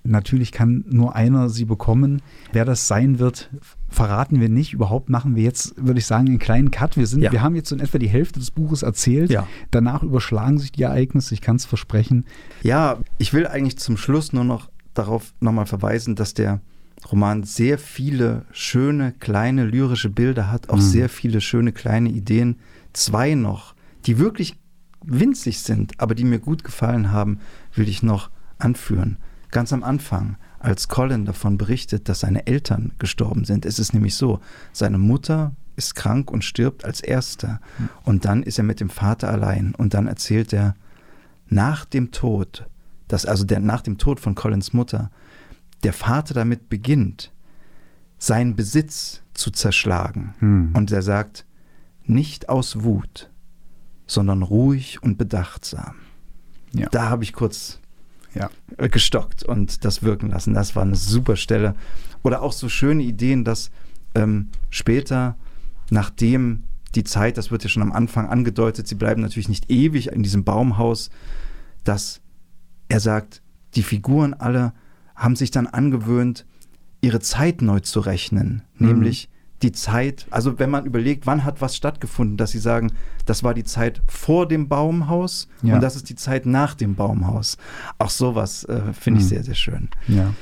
Natürlich kann nur einer sie bekommen. Wer das sein wird, verraten wir nicht. Überhaupt machen wir jetzt, würde ich sagen, einen kleinen Cut. Wir, sind, ja. wir haben jetzt so in etwa die Hälfte des Buches erzählt. Ja. Danach überschlagen sich die Ereignisse, ich kann es versprechen. Ja, ich will eigentlich zum Schluss nur noch darauf nochmal verweisen, dass der Roman sehr viele schöne, kleine lyrische Bilder hat, auch mhm. sehr viele schöne kleine Ideen. Zwei noch, die wirklich winzig sind, aber die mir gut gefallen haben, will ich noch anführen. Ganz am Anfang, als Colin davon berichtet, dass seine Eltern gestorben sind, ist es nämlich so, seine Mutter ist krank und stirbt als Erste. Und dann ist er mit dem Vater allein. Und dann erzählt er, nach dem Tod, dass also der, nach dem Tod von Collins Mutter, der Vater damit beginnt, seinen Besitz zu zerschlagen. Hm. Und er sagt, nicht aus Wut, sondern ruhig und bedachtsam. Ja. Da habe ich kurz ja. gestockt und das wirken lassen. Das war eine super Stelle. Oder auch so schöne Ideen, dass ähm, später, nachdem die Zeit, das wird ja schon am Anfang angedeutet, sie bleiben natürlich nicht ewig in diesem Baumhaus, dass er sagt, die Figuren alle haben sich dann angewöhnt, ihre Zeit neu zu rechnen, mhm. nämlich die Zeit, also wenn man überlegt, wann hat was stattgefunden, dass sie sagen, das war die Zeit vor dem Baumhaus ja. und das ist die Zeit nach dem Baumhaus. Auch sowas äh, finde ich mhm. sehr, sehr schön. Ja.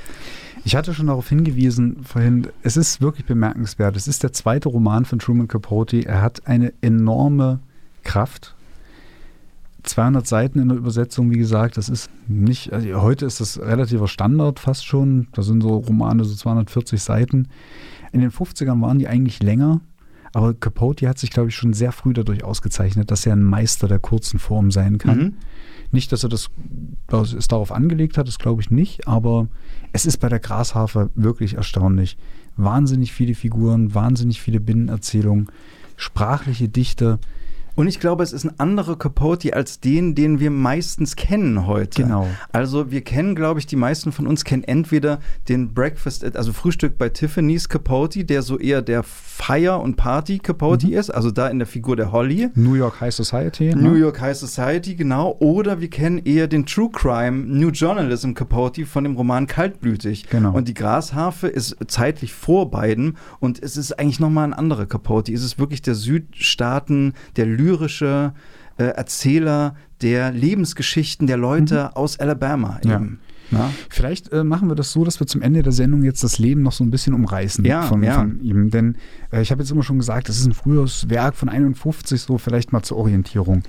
Ich hatte schon darauf hingewiesen vorhin, es ist wirklich bemerkenswert. Es ist der zweite Roman von Truman Capote. Er hat eine enorme Kraft 200 Seiten in der Übersetzung, wie gesagt, das ist nicht, also heute ist das relativer Standard fast schon. Da sind so Romane so 240 Seiten. In den 50ern waren die eigentlich länger, aber Capote hat sich, glaube ich, schon sehr früh dadurch ausgezeichnet, dass er ein Meister der kurzen Form sein kann. Mhm. Nicht, dass er das, dass es darauf angelegt hat, das glaube ich nicht, aber es ist bei der Grashafer wirklich erstaunlich. Wahnsinnig viele Figuren, wahnsinnig viele Binnenerzählungen, sprachliche Dichte. Und ich glaube, es ist ein anderer Capote als den, den wir meistens kennen heute. Genau. Also wir kennen, glaube ich, die meisten von uns kennen entweder den Breakfast, also Frühstück bei Tiffany's Capote, der so eher der Feier- und Party-Capote mhm. ist, also da in der Figur der Holly. New York High Society. Ne? New York High Society, genau. Oder wir kennen eher den True Crime New Journalism Capote von dem Roman Kaltblütig. Genau. Und die Grasharfe ist zeitlich vor beiden und es ist eigentlich nochmal ein anderer Capote. Es ist wirklich der Südstaaten, der Lüge lyrische äh, Erzähler der Lebensgeschichten der Leute mhm. aus Alabama eben. Ja. Vielleicht äh, machen wir das so, dass wir zum Ende der Sendung jetzt das Leben noch so ein bisschen umreißen ja, von, ja. von, ihm. Denn äh, ich habe jetzt immer schon gesagt, das ist ein frühes Werk von 51, so vielleicht mal zur Orientierung.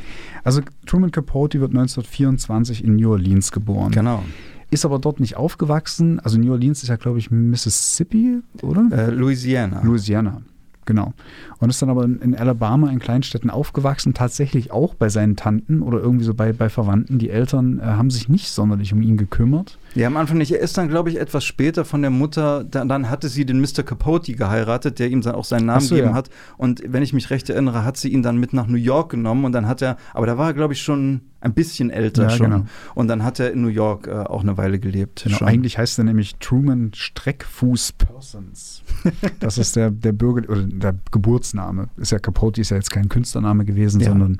Also Truman Capote wird 1924 in New Orleans geboren. Genau. Ist aber dort nicht aufgewachsen. Also New Orleans ist ja, glaube ich, Mississippi, oder? Äh, Louisiana. Louisiana genau. Und ist dann aber in, Alabama in Kleinstädten aufgewachsen, tatsächlich auch bei seinen Tanten oder irgendwie so bei, bei Verwandten. Die Eltern äh, haben sich nicht sonderlich um ihn gekümmert. Ja, am Anfang nicht. Er ist dann, glaube ich, etwas später von der Mutter, dann, dann, hatte sie den Mr. Capote geheiratet, der ihm dann auch seinen Namen so, gegeben ja. hat. Und wenn ich mich recht erinnere, hat sie ihn dann mit nach New York genommen und dann hat er, aber da war er, glaube ich, schon ein bisschen älter ja, schon. Genau. Und dann hat er in New York äh, auch eine Weile gelebt. Genau, eigentlich heißt er nämlich Truman Streckfuß Persons. das ist der, der Bürger oder der Geburtsname. Ist ja Capote ist ja jetzt kein Künstlername gewesen, ja. sondern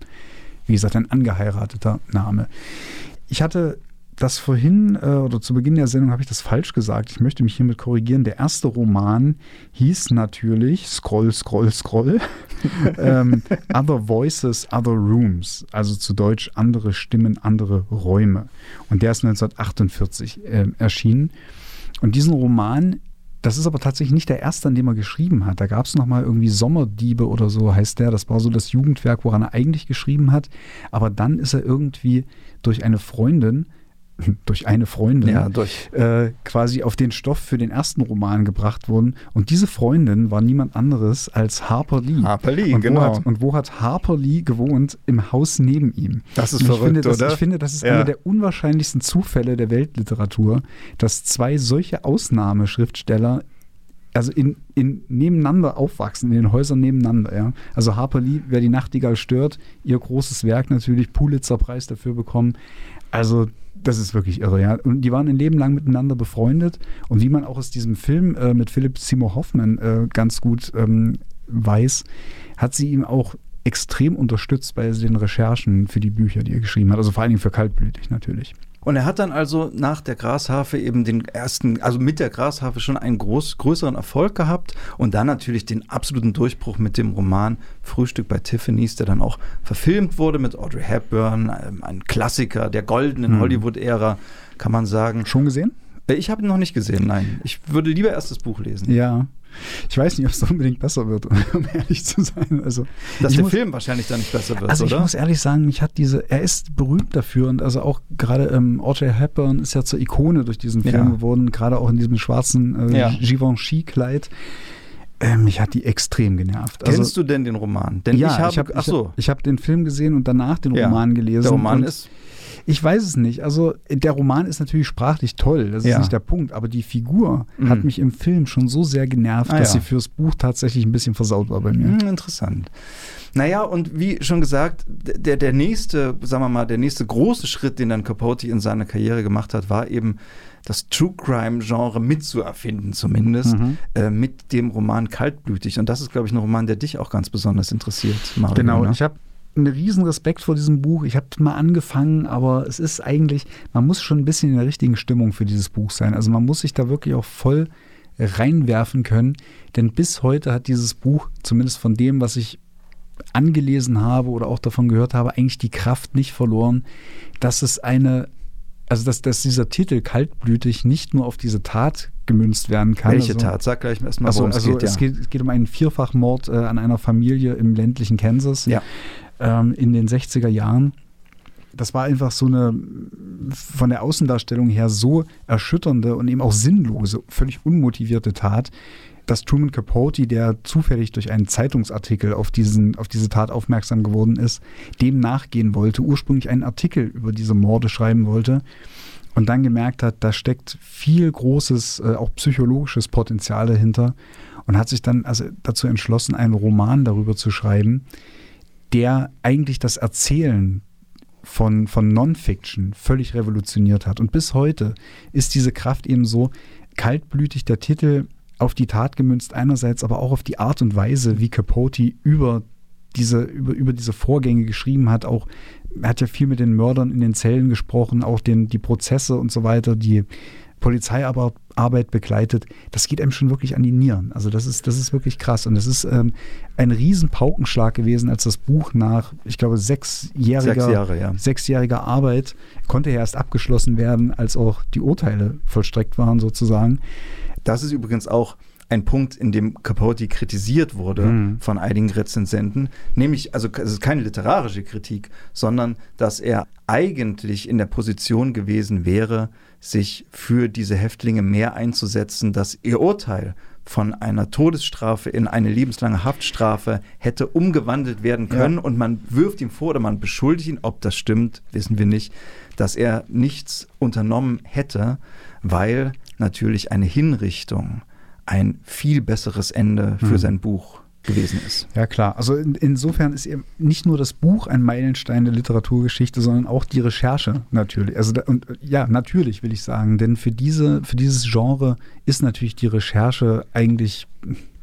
wie gesagt ein angeheirateter Name. Ich hatte das vorhin äh, oder zu Beginn der Sendung habe ich das falsch gesagt. Ich möchte mich hiermit korrigieren. Der erste Roman hieß natürlich Scroll, Scroll, Scroll. ähm, other Voices, Other Rooms. Also zu Deutsch andere Stimmen, andere Räume. Und der ist 1948 äh, erschienen. Und diesen Roman das ist aber tatsächlich nicht der erste, an dem er geschrieben hat. Da gab es nochmal irgendwie Sommerdiebe oder so heißt der. Das war so das Jugendwerk, woran er eigentlich geschrieben hat. Aber dann ist er irgendwie durch eine Freundin durch eine Freundin ja, durch. Äh, quasi auf den Stoff für den ersten Roman gebracht wurden. Und diese Freundin war niemand anderes als Harper Lee. Harper Lee, und genau. Wo hat, und wo hat Harper Lee gewohnt? Im Haus neben ihm. Das ist und verrückt, finde, das, oder? Ich finde, das ist ja. einer der unwahrscheinlichsten Zufälle der Weltliteratur, dass zwei solche Ausnahmeschriftsteller also in, in nebeneinander aufwachsen, in den Häusern nebeneinander, ja. Also Harper Lee, wer die Nachtigall stört, ihr großes Werk natürlich, Pulitzer-Preis dafür bekommen. Also das ist wirklich irre, ja. Und die waren ein Leben lang miteinander befreundet. Und wie man auch aus diesem Film äh, mit Philipp Seymour Hoffman äh, ganz gut ähm, weiß, hat sie ihm auch extrem unterstützt bei den Recherchen für die Bücher, die er geschrieben hat. Also vor allen Dingen für Kaltblütig natürlich. Und er hat dann also nach der Grashafe eben den ersten, also mit der Grashafe schon einen groß, größeren Erfolg gehabt und dann natürlich den absoluten Durchbruch mit dem Roman Frühstück bei Tiffany's, der dann auch verfilmt wurde mit Audrey Hepburn, ähm, ein Klassiker der goldenen hm. Hollywood-Ära, kann man sagen. Schon gesehen? Äh, ich habe ihn noch nicht gesehen, nein. Ich würde lieber erst das Buch lesen. Ja. Ich weiß nicht, ob es unbedingt besser wird, um ehrlich zu sein. Also, Dass der muss, Film wahrscheinlich dann nicht besser wird, also oder? ich muss ehrlich sagen, mich hat diese, er ist berühmt dafür und also auch gerade ähm, Audrey Hepburn ist ja zur Ikone durch diesen Film ja. geworden, gerade auch in diesem schwarzen äh, ja. Givenchy-Kleid. Äh, mich hat die extrem genervt. Also, Kennst du denn den Roman? Denn ja, ich habe hab, ich hab, ich hab den Film gesehen und danach den Roman gelesen. Der Roman ist ich weiß es nicht. Also der Roman ist natürlich sprachlich toll, das ist ja. nicht der Punkt, aber die Figur mhm. hat mich im Film schon so sehr genervt, ah, dass ja. sie fürs Buch tatsächlich ein bisschen versaut war bei mir. Mhm, interessant. Naja, und wie schon gesagt, der, der nächste, sagen wir mal, der nächste große Schritt, den dann Capote in seiner Karriere gemacht hat, war eben das True Crime-Genre mitzuerfinden, zumindest, mhm. äh, mit dem Roman Kaltblütig. Und das ist, glaube ich, ein Roman, der dich auch ganz besonders interessiert, Mario. Genau, ne? ich habe einen riesen Respekt vor diesem Buch. Ich habe mal angefangen, aber es ist eigentlich, man muss schon ein bisschen in der richtigen Stimmung für dieses Buch sein. Also man muss sich da wirklich auch voll reinwerfen können, denn bis heute hat dieses Buch, zumindest von dem, was ich angelesen habe oder auch davon gehört habe, eigentlich die Kraft nicht verloren, dass es eine, also dass, dass dieser Titel kaltblütig nicht nur auf diese Tat gemünzt werden kann. Welche also, Tat? Sag gleich erstmal, worum also, es, geht, ja. es geht. Es geht um einen Vierfachmord äh, an einer Familie im ländlichen Kansas. Ja ähm, in den 60er Jahren. das war einfach so eine von der Außendarstellung her so erschütternde und eben auch sinnlose, völlig unmotivierte Tat, dass Truman Capote, der zufällig durch einen Zeitungsartikel auf, diesen, auf diese Tat aufmerksam geworden ist, dem nachgehen wollte, ursprünglich einen Artikel über diese Morde schreiben wollte und dann gemerkt hat, da steckt viel großes, äh, auch psychologisches Potenzial dahinter und hat sich dann also dazu entschlossen, einen Roman darüber zu schreiben, der eigentlich das Erzählen von, von Non-Fiction völlig revolutioniert hat. Und bis heute ist diese Kraft eben so kaltblütig der Titel auf die Tat gemünzt, einerseits aber auch auf die Art und Weise, wie Capote über diese, über, über diese Vorgänge geschrieben hat. Auch, er hat ja viel mit den Mördern in den Zellen gesprochen, auch den, die Prozesse und so weiter, die Polizeiarbeit begleitet, das geht einem schon wirklich an die Nieren. Also das ist, das ist wirklich krass. Und es ist ähm, ein Riesenpaukenschlag gewesen, als das Buch nach, ich glaube, sechsjähriger, Sechs Jahre, ja. sechsjähriger Arbeit konnte ja erst abgeschlossen werden, als auch die Urteile vollstreckt waren sozusagen. Das ist übrigens auch ein Punkt, in dem Capote kritisiert wurde mhm. von einigen Rezensenten, nämlich, also es ist keine literarische Kritik, sondern dass er eigentlich in der Position gewesen wäre, sich für diese Häftlinge mehr einzusetzen, dass ihr Urteil von einer Todesstrafe in eine lebenslange Haftstrafe hätte umgewandelt werden können ja. und man wirft ihm vor oder man beschuldigt ihn, ob das stimmt, wissen wir nicht, dass er nichts unternommen hätte, weil natürlich eine Hinrichtung ein viel besseres Ende für mhm. sein Buch gewesen ist. Ja, klar. Also in, insofern ist eben nicht nur das Buch ein Meilenstein der Literaturgeschichte, sondern auch die Recherche natürlich. Also da, und ja, natürlich will ich sagen, denn für diese für dieses Genre ist natürlich die Recherche eigentlich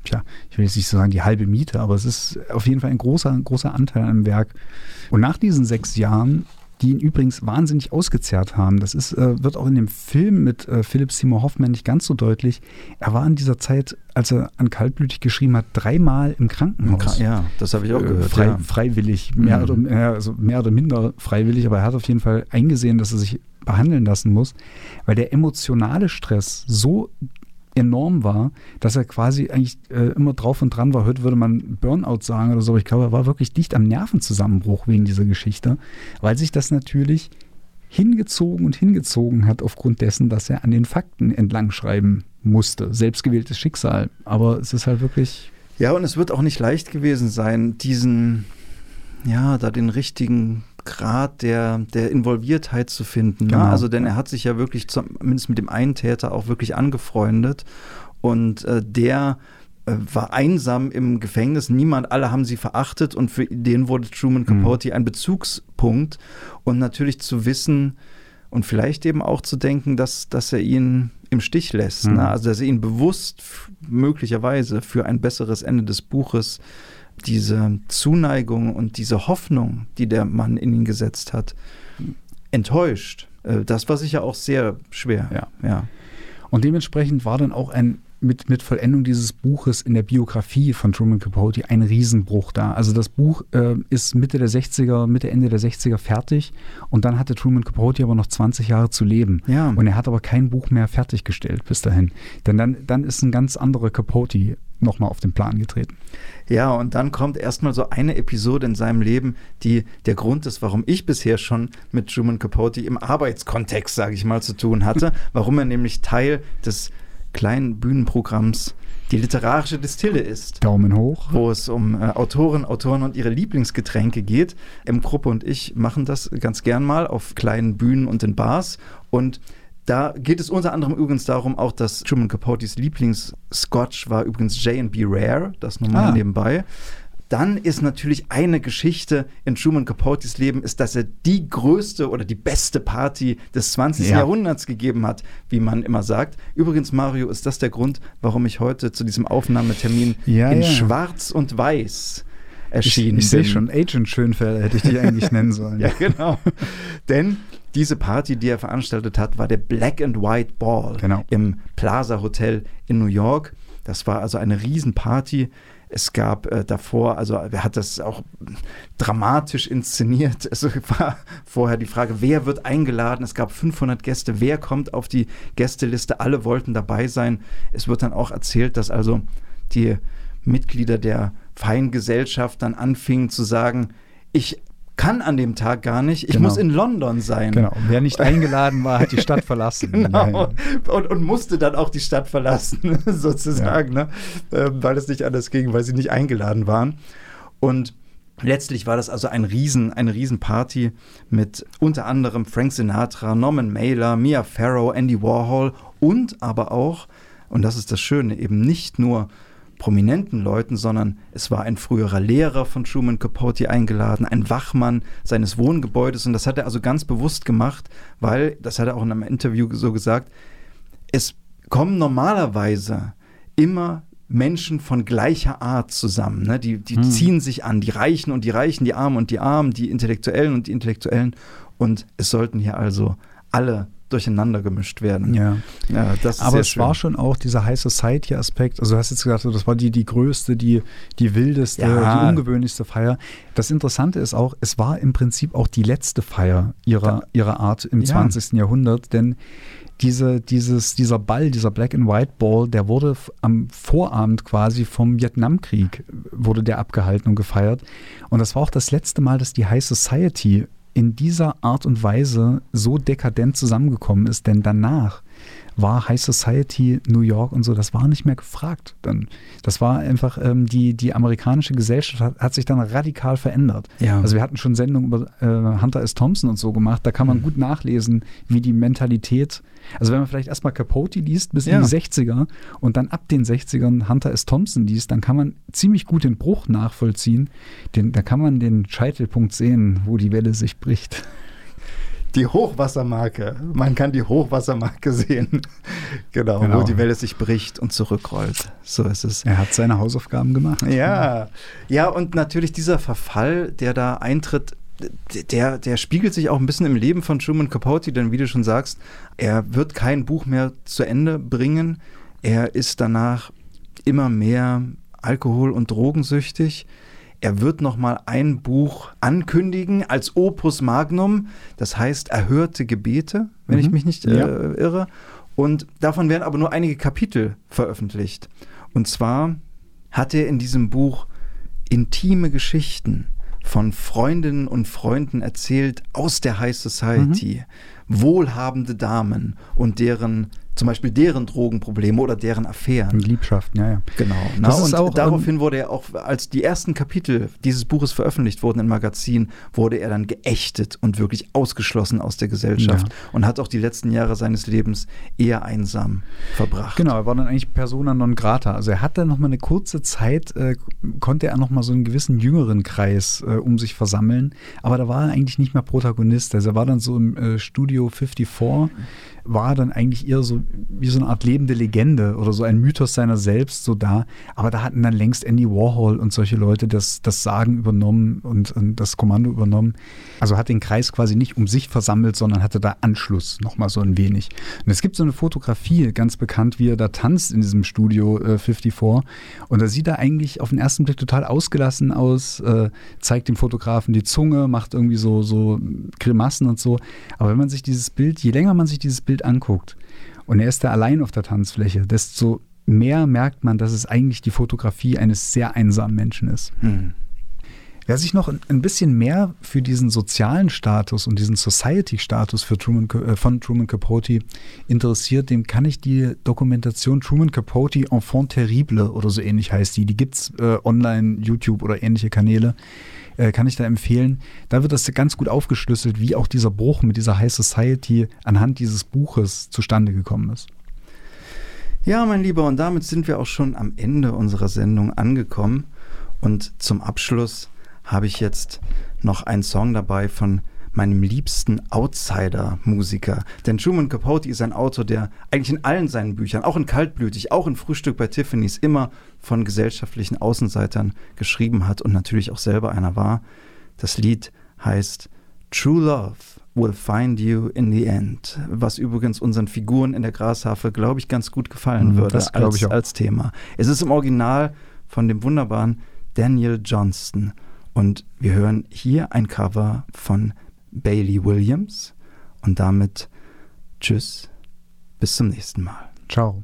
Tja, ich will jetzt nicht so sagen die halbe Miete, aber es ist auf jeden Fall ein großer, ein großer Anteil am Werk. Und nach diesen sechs Jahren die ihn übrigens wahnsinnig ausgezehrt haben. Das ist, äh, wird auch in dem Film mit äh, Philipp Seymour Hoffman nicht ganz so deutlich. Er war in dieser Zeit, als er an Kaltblütig geschrieben hat, dreimal im Krankenhaus. Ja, das habe ich auch äh, gehört. Frei, ja. Freiwillig, mehr, mhm. oder, also mehr oder minder freiwillig, aber er hat auf jeden Fall eingesehen, dass er sich behandeln lassen muss, weil der emotionale Stress so enorm war, dass er quasi eigentlich äh, immer drauf und dran war. Heute würde man Burnout sagen oder so. Aber ich glaube, er war wirklich dicht am Nervenzusammenbruch wegen dieser Geschichte, weil sich das natürlich hingezogen und hingezogen hat aufgrund dessen, dass er an den Fakten entlang schreiben musste. Selbstgewähltes Schicksal. Aber es ist halt wirklich. Ja, und es wird auch nicht leicht gewesen sein, diesen, ja, da den richtigen Grad der, der Involviertheit zu finden. Ne? Genau. Ne? Also, denn er hat sich ja wirklich zumindest mit dem einen Täter auch wirklich angefreundet und äh, der äh, war einsam im Gefängnis. Niemand, alle haben sie verachtet und für den wurde Truman mhm. Capote mhm. ein Bezugspunkt. Und natürlich zu wissen und vielleicht eben auch zu denken, dass, dass er ihn im Stich lässt. Ne? Mhm. Ne? Also, dass er ihn bewusst möglicherweise für ein besseres Ende des Buches diese Zuneigung und diese Hoffnung, die der Mann in ihn gesetzt hat, enttäuscht. Äh, das war sicher auch sehr schwer. Ja. ja. Und dementsprechend war dann auch ein mit, mit Vollendung dieses Buches in der Biografie von Truman Capote ein Riesenbruch da. Also das Buch äh, ist Mitte der 60er, Mitte, Ende der 60er fertig und dann hatte Truman Capote aber noch 20 Jahre zu leben. Ja. Und er hat aber kein Buch mehr fertiggestellt bis dahin. Denn dann, dann ist ein ganz anderer Capote nochmal auf den Plan getreten. Ja, und dann kommt erstmal so eine Episode in seinem Leben, die der Grund ist, warum ich bisher schon mit Truman Capote im Arbeitskontext, sage ich mal, zu tun hatte, warum er nämlich Teil des kleinen Bühnenprogramms die literarische Distille ist. Daumen hoch. Wo es um äh, Autoren, Autoren und ihre Lieblingsgetränke geht. M. Gruppe und ich machen das ganz gern mal auf kleinen Bühnen und in Bars. Und da geht es unter anderem übrigens darum, auch dass Truman Capotes Lieblings-Scotch war übrigens J&B Rare, das nochmal ah. nebenbei. Dann ist natürlich eine Geschichte in Truman Capotes Leben, ist, dass er die größte oder die beste Party des 20. Ja. Jahrhunderts gegeben hat, wie man immer sagt. Übrigens, Mario, ist das der Grund, warum ich heute zu diesem Aufnahmetermin ja, in ja. Schwarz und Weiß erschienen ich, ich bin. Ich sehe schon, Agent Schönfelder hätte ich dich eigentlich nennen sollen. ja, genau. Denn diese Party, die er veranstaltet hat, war der Black and White Ball genau. im Plaza Hotel in New York. Das war also eine Riesenparty. Es gab äh, davor, also er hat das auch dramatisch inszeniert. Es war vorher die Frage, wer wird eingeladen? Es gab 500 Gäste. Wer kommt auf die Gästeliste? Alle wollten dabei sein. Es wird dann auch erzählt, dass also die Mitglieder der Feingesellschaft dann anfingen zu sagen, ich kann an dem Tag gar nicht. Ich genau. muss in London sein. Genau. Wer nicht eingeladen war, hat die Stadt verlassen. genau. Und, und, musste dann auch die Stadt verlassen, sozusagen, ja. ne? Äh, weil es nicht anders ging, weil sie nicht eingeladen waren. Und Letztlich war das also ein Riesen, eine Riesenparty mit unter anderem Frank Sinatra, Norman Mailer, Mia Farrow, Andy Warhol und aber auch, und das ist das Schöne, eben nicht nur prominenten Leuten, sondern es war ein früherer Lehrer von Truman Capote eingeladen, ein Wachmann seines Wohngebäudes und das hat er also ganz bewusst gemacht, weil, das hat er auch in einem Interview so gesagt, es kommen normalerweise immer Menschen von gleicher Art zusammen. Ne? Die, die hm. ziehen sich an, die Reichen und die Reichen, die Armen und die Armen, die Intellektuellen und die Intellektuellen. Und es sollten hier also alle durcheinander gemischt werden. Ja. ja Aber es schön. war schon auch dieser High Society-Aspekt. Also du hast jetzt gesagt, das war die, die größte, die, die wildeste, ja. die ungewöhnlichste Feier. Das Interessante ist auch, es war im Prinzip auch die letzte Feier ihrer, ihrer Art im ja. 20. Jahrhundert, denn diese, dieses, dieser Ball, dieser Black and White Ball, der wurde am Vorabend quasi vom Vietnamkrieg wurde der abgehalten und gefeiert. Und das war auch das letzte Mal, dass die High Society in dieser Art und Weise so dekadent zusammengekommen ist, denn danach war High Society, New York und so, das war nicht mehr gefragt. Dann, das war einfach, ähm, die, die amerikanische Gesellschaft hat, hat, sich dann radikal verändert. Ja. Also wir hatten schon Sendungen über äh, Hunter S. Thompson und so gemacht, da kann man mhm. gut nachlesen, wie die Mentalität also wenn man vielleicht erstmal Capote liest bis ja. in die 60er und dann ab den 60ern Hunter S. Thompson liest, dann kann man ziemlich gut den Bruch nachvollziehen. Den, da kann man den Scheitelpunkt sehen, wo die Welle sich bricht. Die Hochwassermarke. Man kann die Hochwassermarke sehen. genau, genau, wo die Welle sich bricht und zurückrollt. So ist es. Er hat seine Hausaufgaben gemacht. Ja, ja, und natürlich dieser Verfall, der da eintritt, der, der spiegelt sich auch ein bisschen im Leben von Truman Capote, denn wie du schon sagst, er wird kein Buch mehr zu Ende bringen. Er ist danach immer mehr alkohol- und drogensüchtig. Er wird noch mal ein Buch ankündigen als Opus Magnum, das heißt Erhörte Gebete, wenn mhm. ich mich nicht äh, ja. irre. Und davon werden aber nur einige Kapitel veröffentlicht. Und zwar hat er in diesem Buch intime Geschichten von Freundinnen und Freunden erzählt aus der High Society. Mhm. Wohlhabende Damen und deren zum Beispiel deren Drogenprobleme oder deren Affären. Liebschaften, ja, ja. Genau. Na, und auch, daraufhin wurde er auch, als die ersten Kapitel dieses Buches veröffentlicht wurden im Magazin, wurde er dann geächtet und wirklich ausgeschlossen aus der Gesellschaft ja. und hat auch die letzten Jahre seines Lebens eher einsam verbracht. Genau, er war dann eigentlich persona non grata. Also er hatte noch mal eine kurze Zeit, äh, konnte er noch mal so einen gewissen jüngeren Kreis äh, um sich versammeln, aber da war er eigentlich nicht mehr Protagonist. Also er war dann so im äh, Studio 54 war dann eigentlich eher so wie so eine Art lebende Legende oder so ein Mythos seiner selbst so da. Aber da hatten dann längst Andy Warhol und solche Leute das, das Sagen übernommen und, und das Kommando übernommen. Also hat den Kreis quasi nicht um sich versammelt, sondern hatte da Anschluss nochmal so ein wenig. Und es gibt so eine Fotografie, ganz bekannt, wie er da tanzt in diesem Studio äh, 54. Und da sieht er eigentlich auf den ersten Blick total ausgelassen aus, äh, zeigt dem Fotografen die Zunge, macht irgendwie so, so Grimassen und so. Aber wenn man sich dieses Bild, je länger man sich dieses Bild anguckt und er ist da allein auf der Tanzfläche, desto mehr merkt man, dass es eigentlich die Fotografie eines sehr einsamen Menschen ist. Hm. Wer sich noch ein bisschen mehr für diesen sozialen Status und diesen Society-Status Truman, äh, von Truman Capote interessiert, dem kann ich die Dokumentation Truman Capote Enfant Terrible oder so ähnlich heißt die, die gibt es äh, online, YouTube oder ähnliche Kanäle, äh, kann ich da empfehlen. Da wird das ganz gut aufgeschlüsselt, wie auch dieser Bruch mit dieser High Society anhand dieses Buches zustande gekommen ist. Ja, mein Lieber, und damit sind wir auch schon am Ende unserer Sendung angekommen. Und zum Abschluss habe ich jetzt noch einen Song dabei von meinem liebsten Outsider-Musiker. Denn Truman Capote ist ein Autor, der eigentlich in allen seinen Büchern, auch in Kaltblütig, auch in Frühstück bei Tiffany's, immer von gesellschaftlichen Außenseitern geschrieben hat und natürlich auch selber einer war. Das Lied heißt True Love will find you in the end. Was übrigens unseren Figuren in der Grashafe, glaube ich, ganz gut gefallen mhm, würde als, als Thema. Es ist im Original von dem wunderbaren Daniel Johnston. Und wir hören hier ein Cover von Bailey Williams und damit tschüss, bis zum nächsten Mal. Ciao.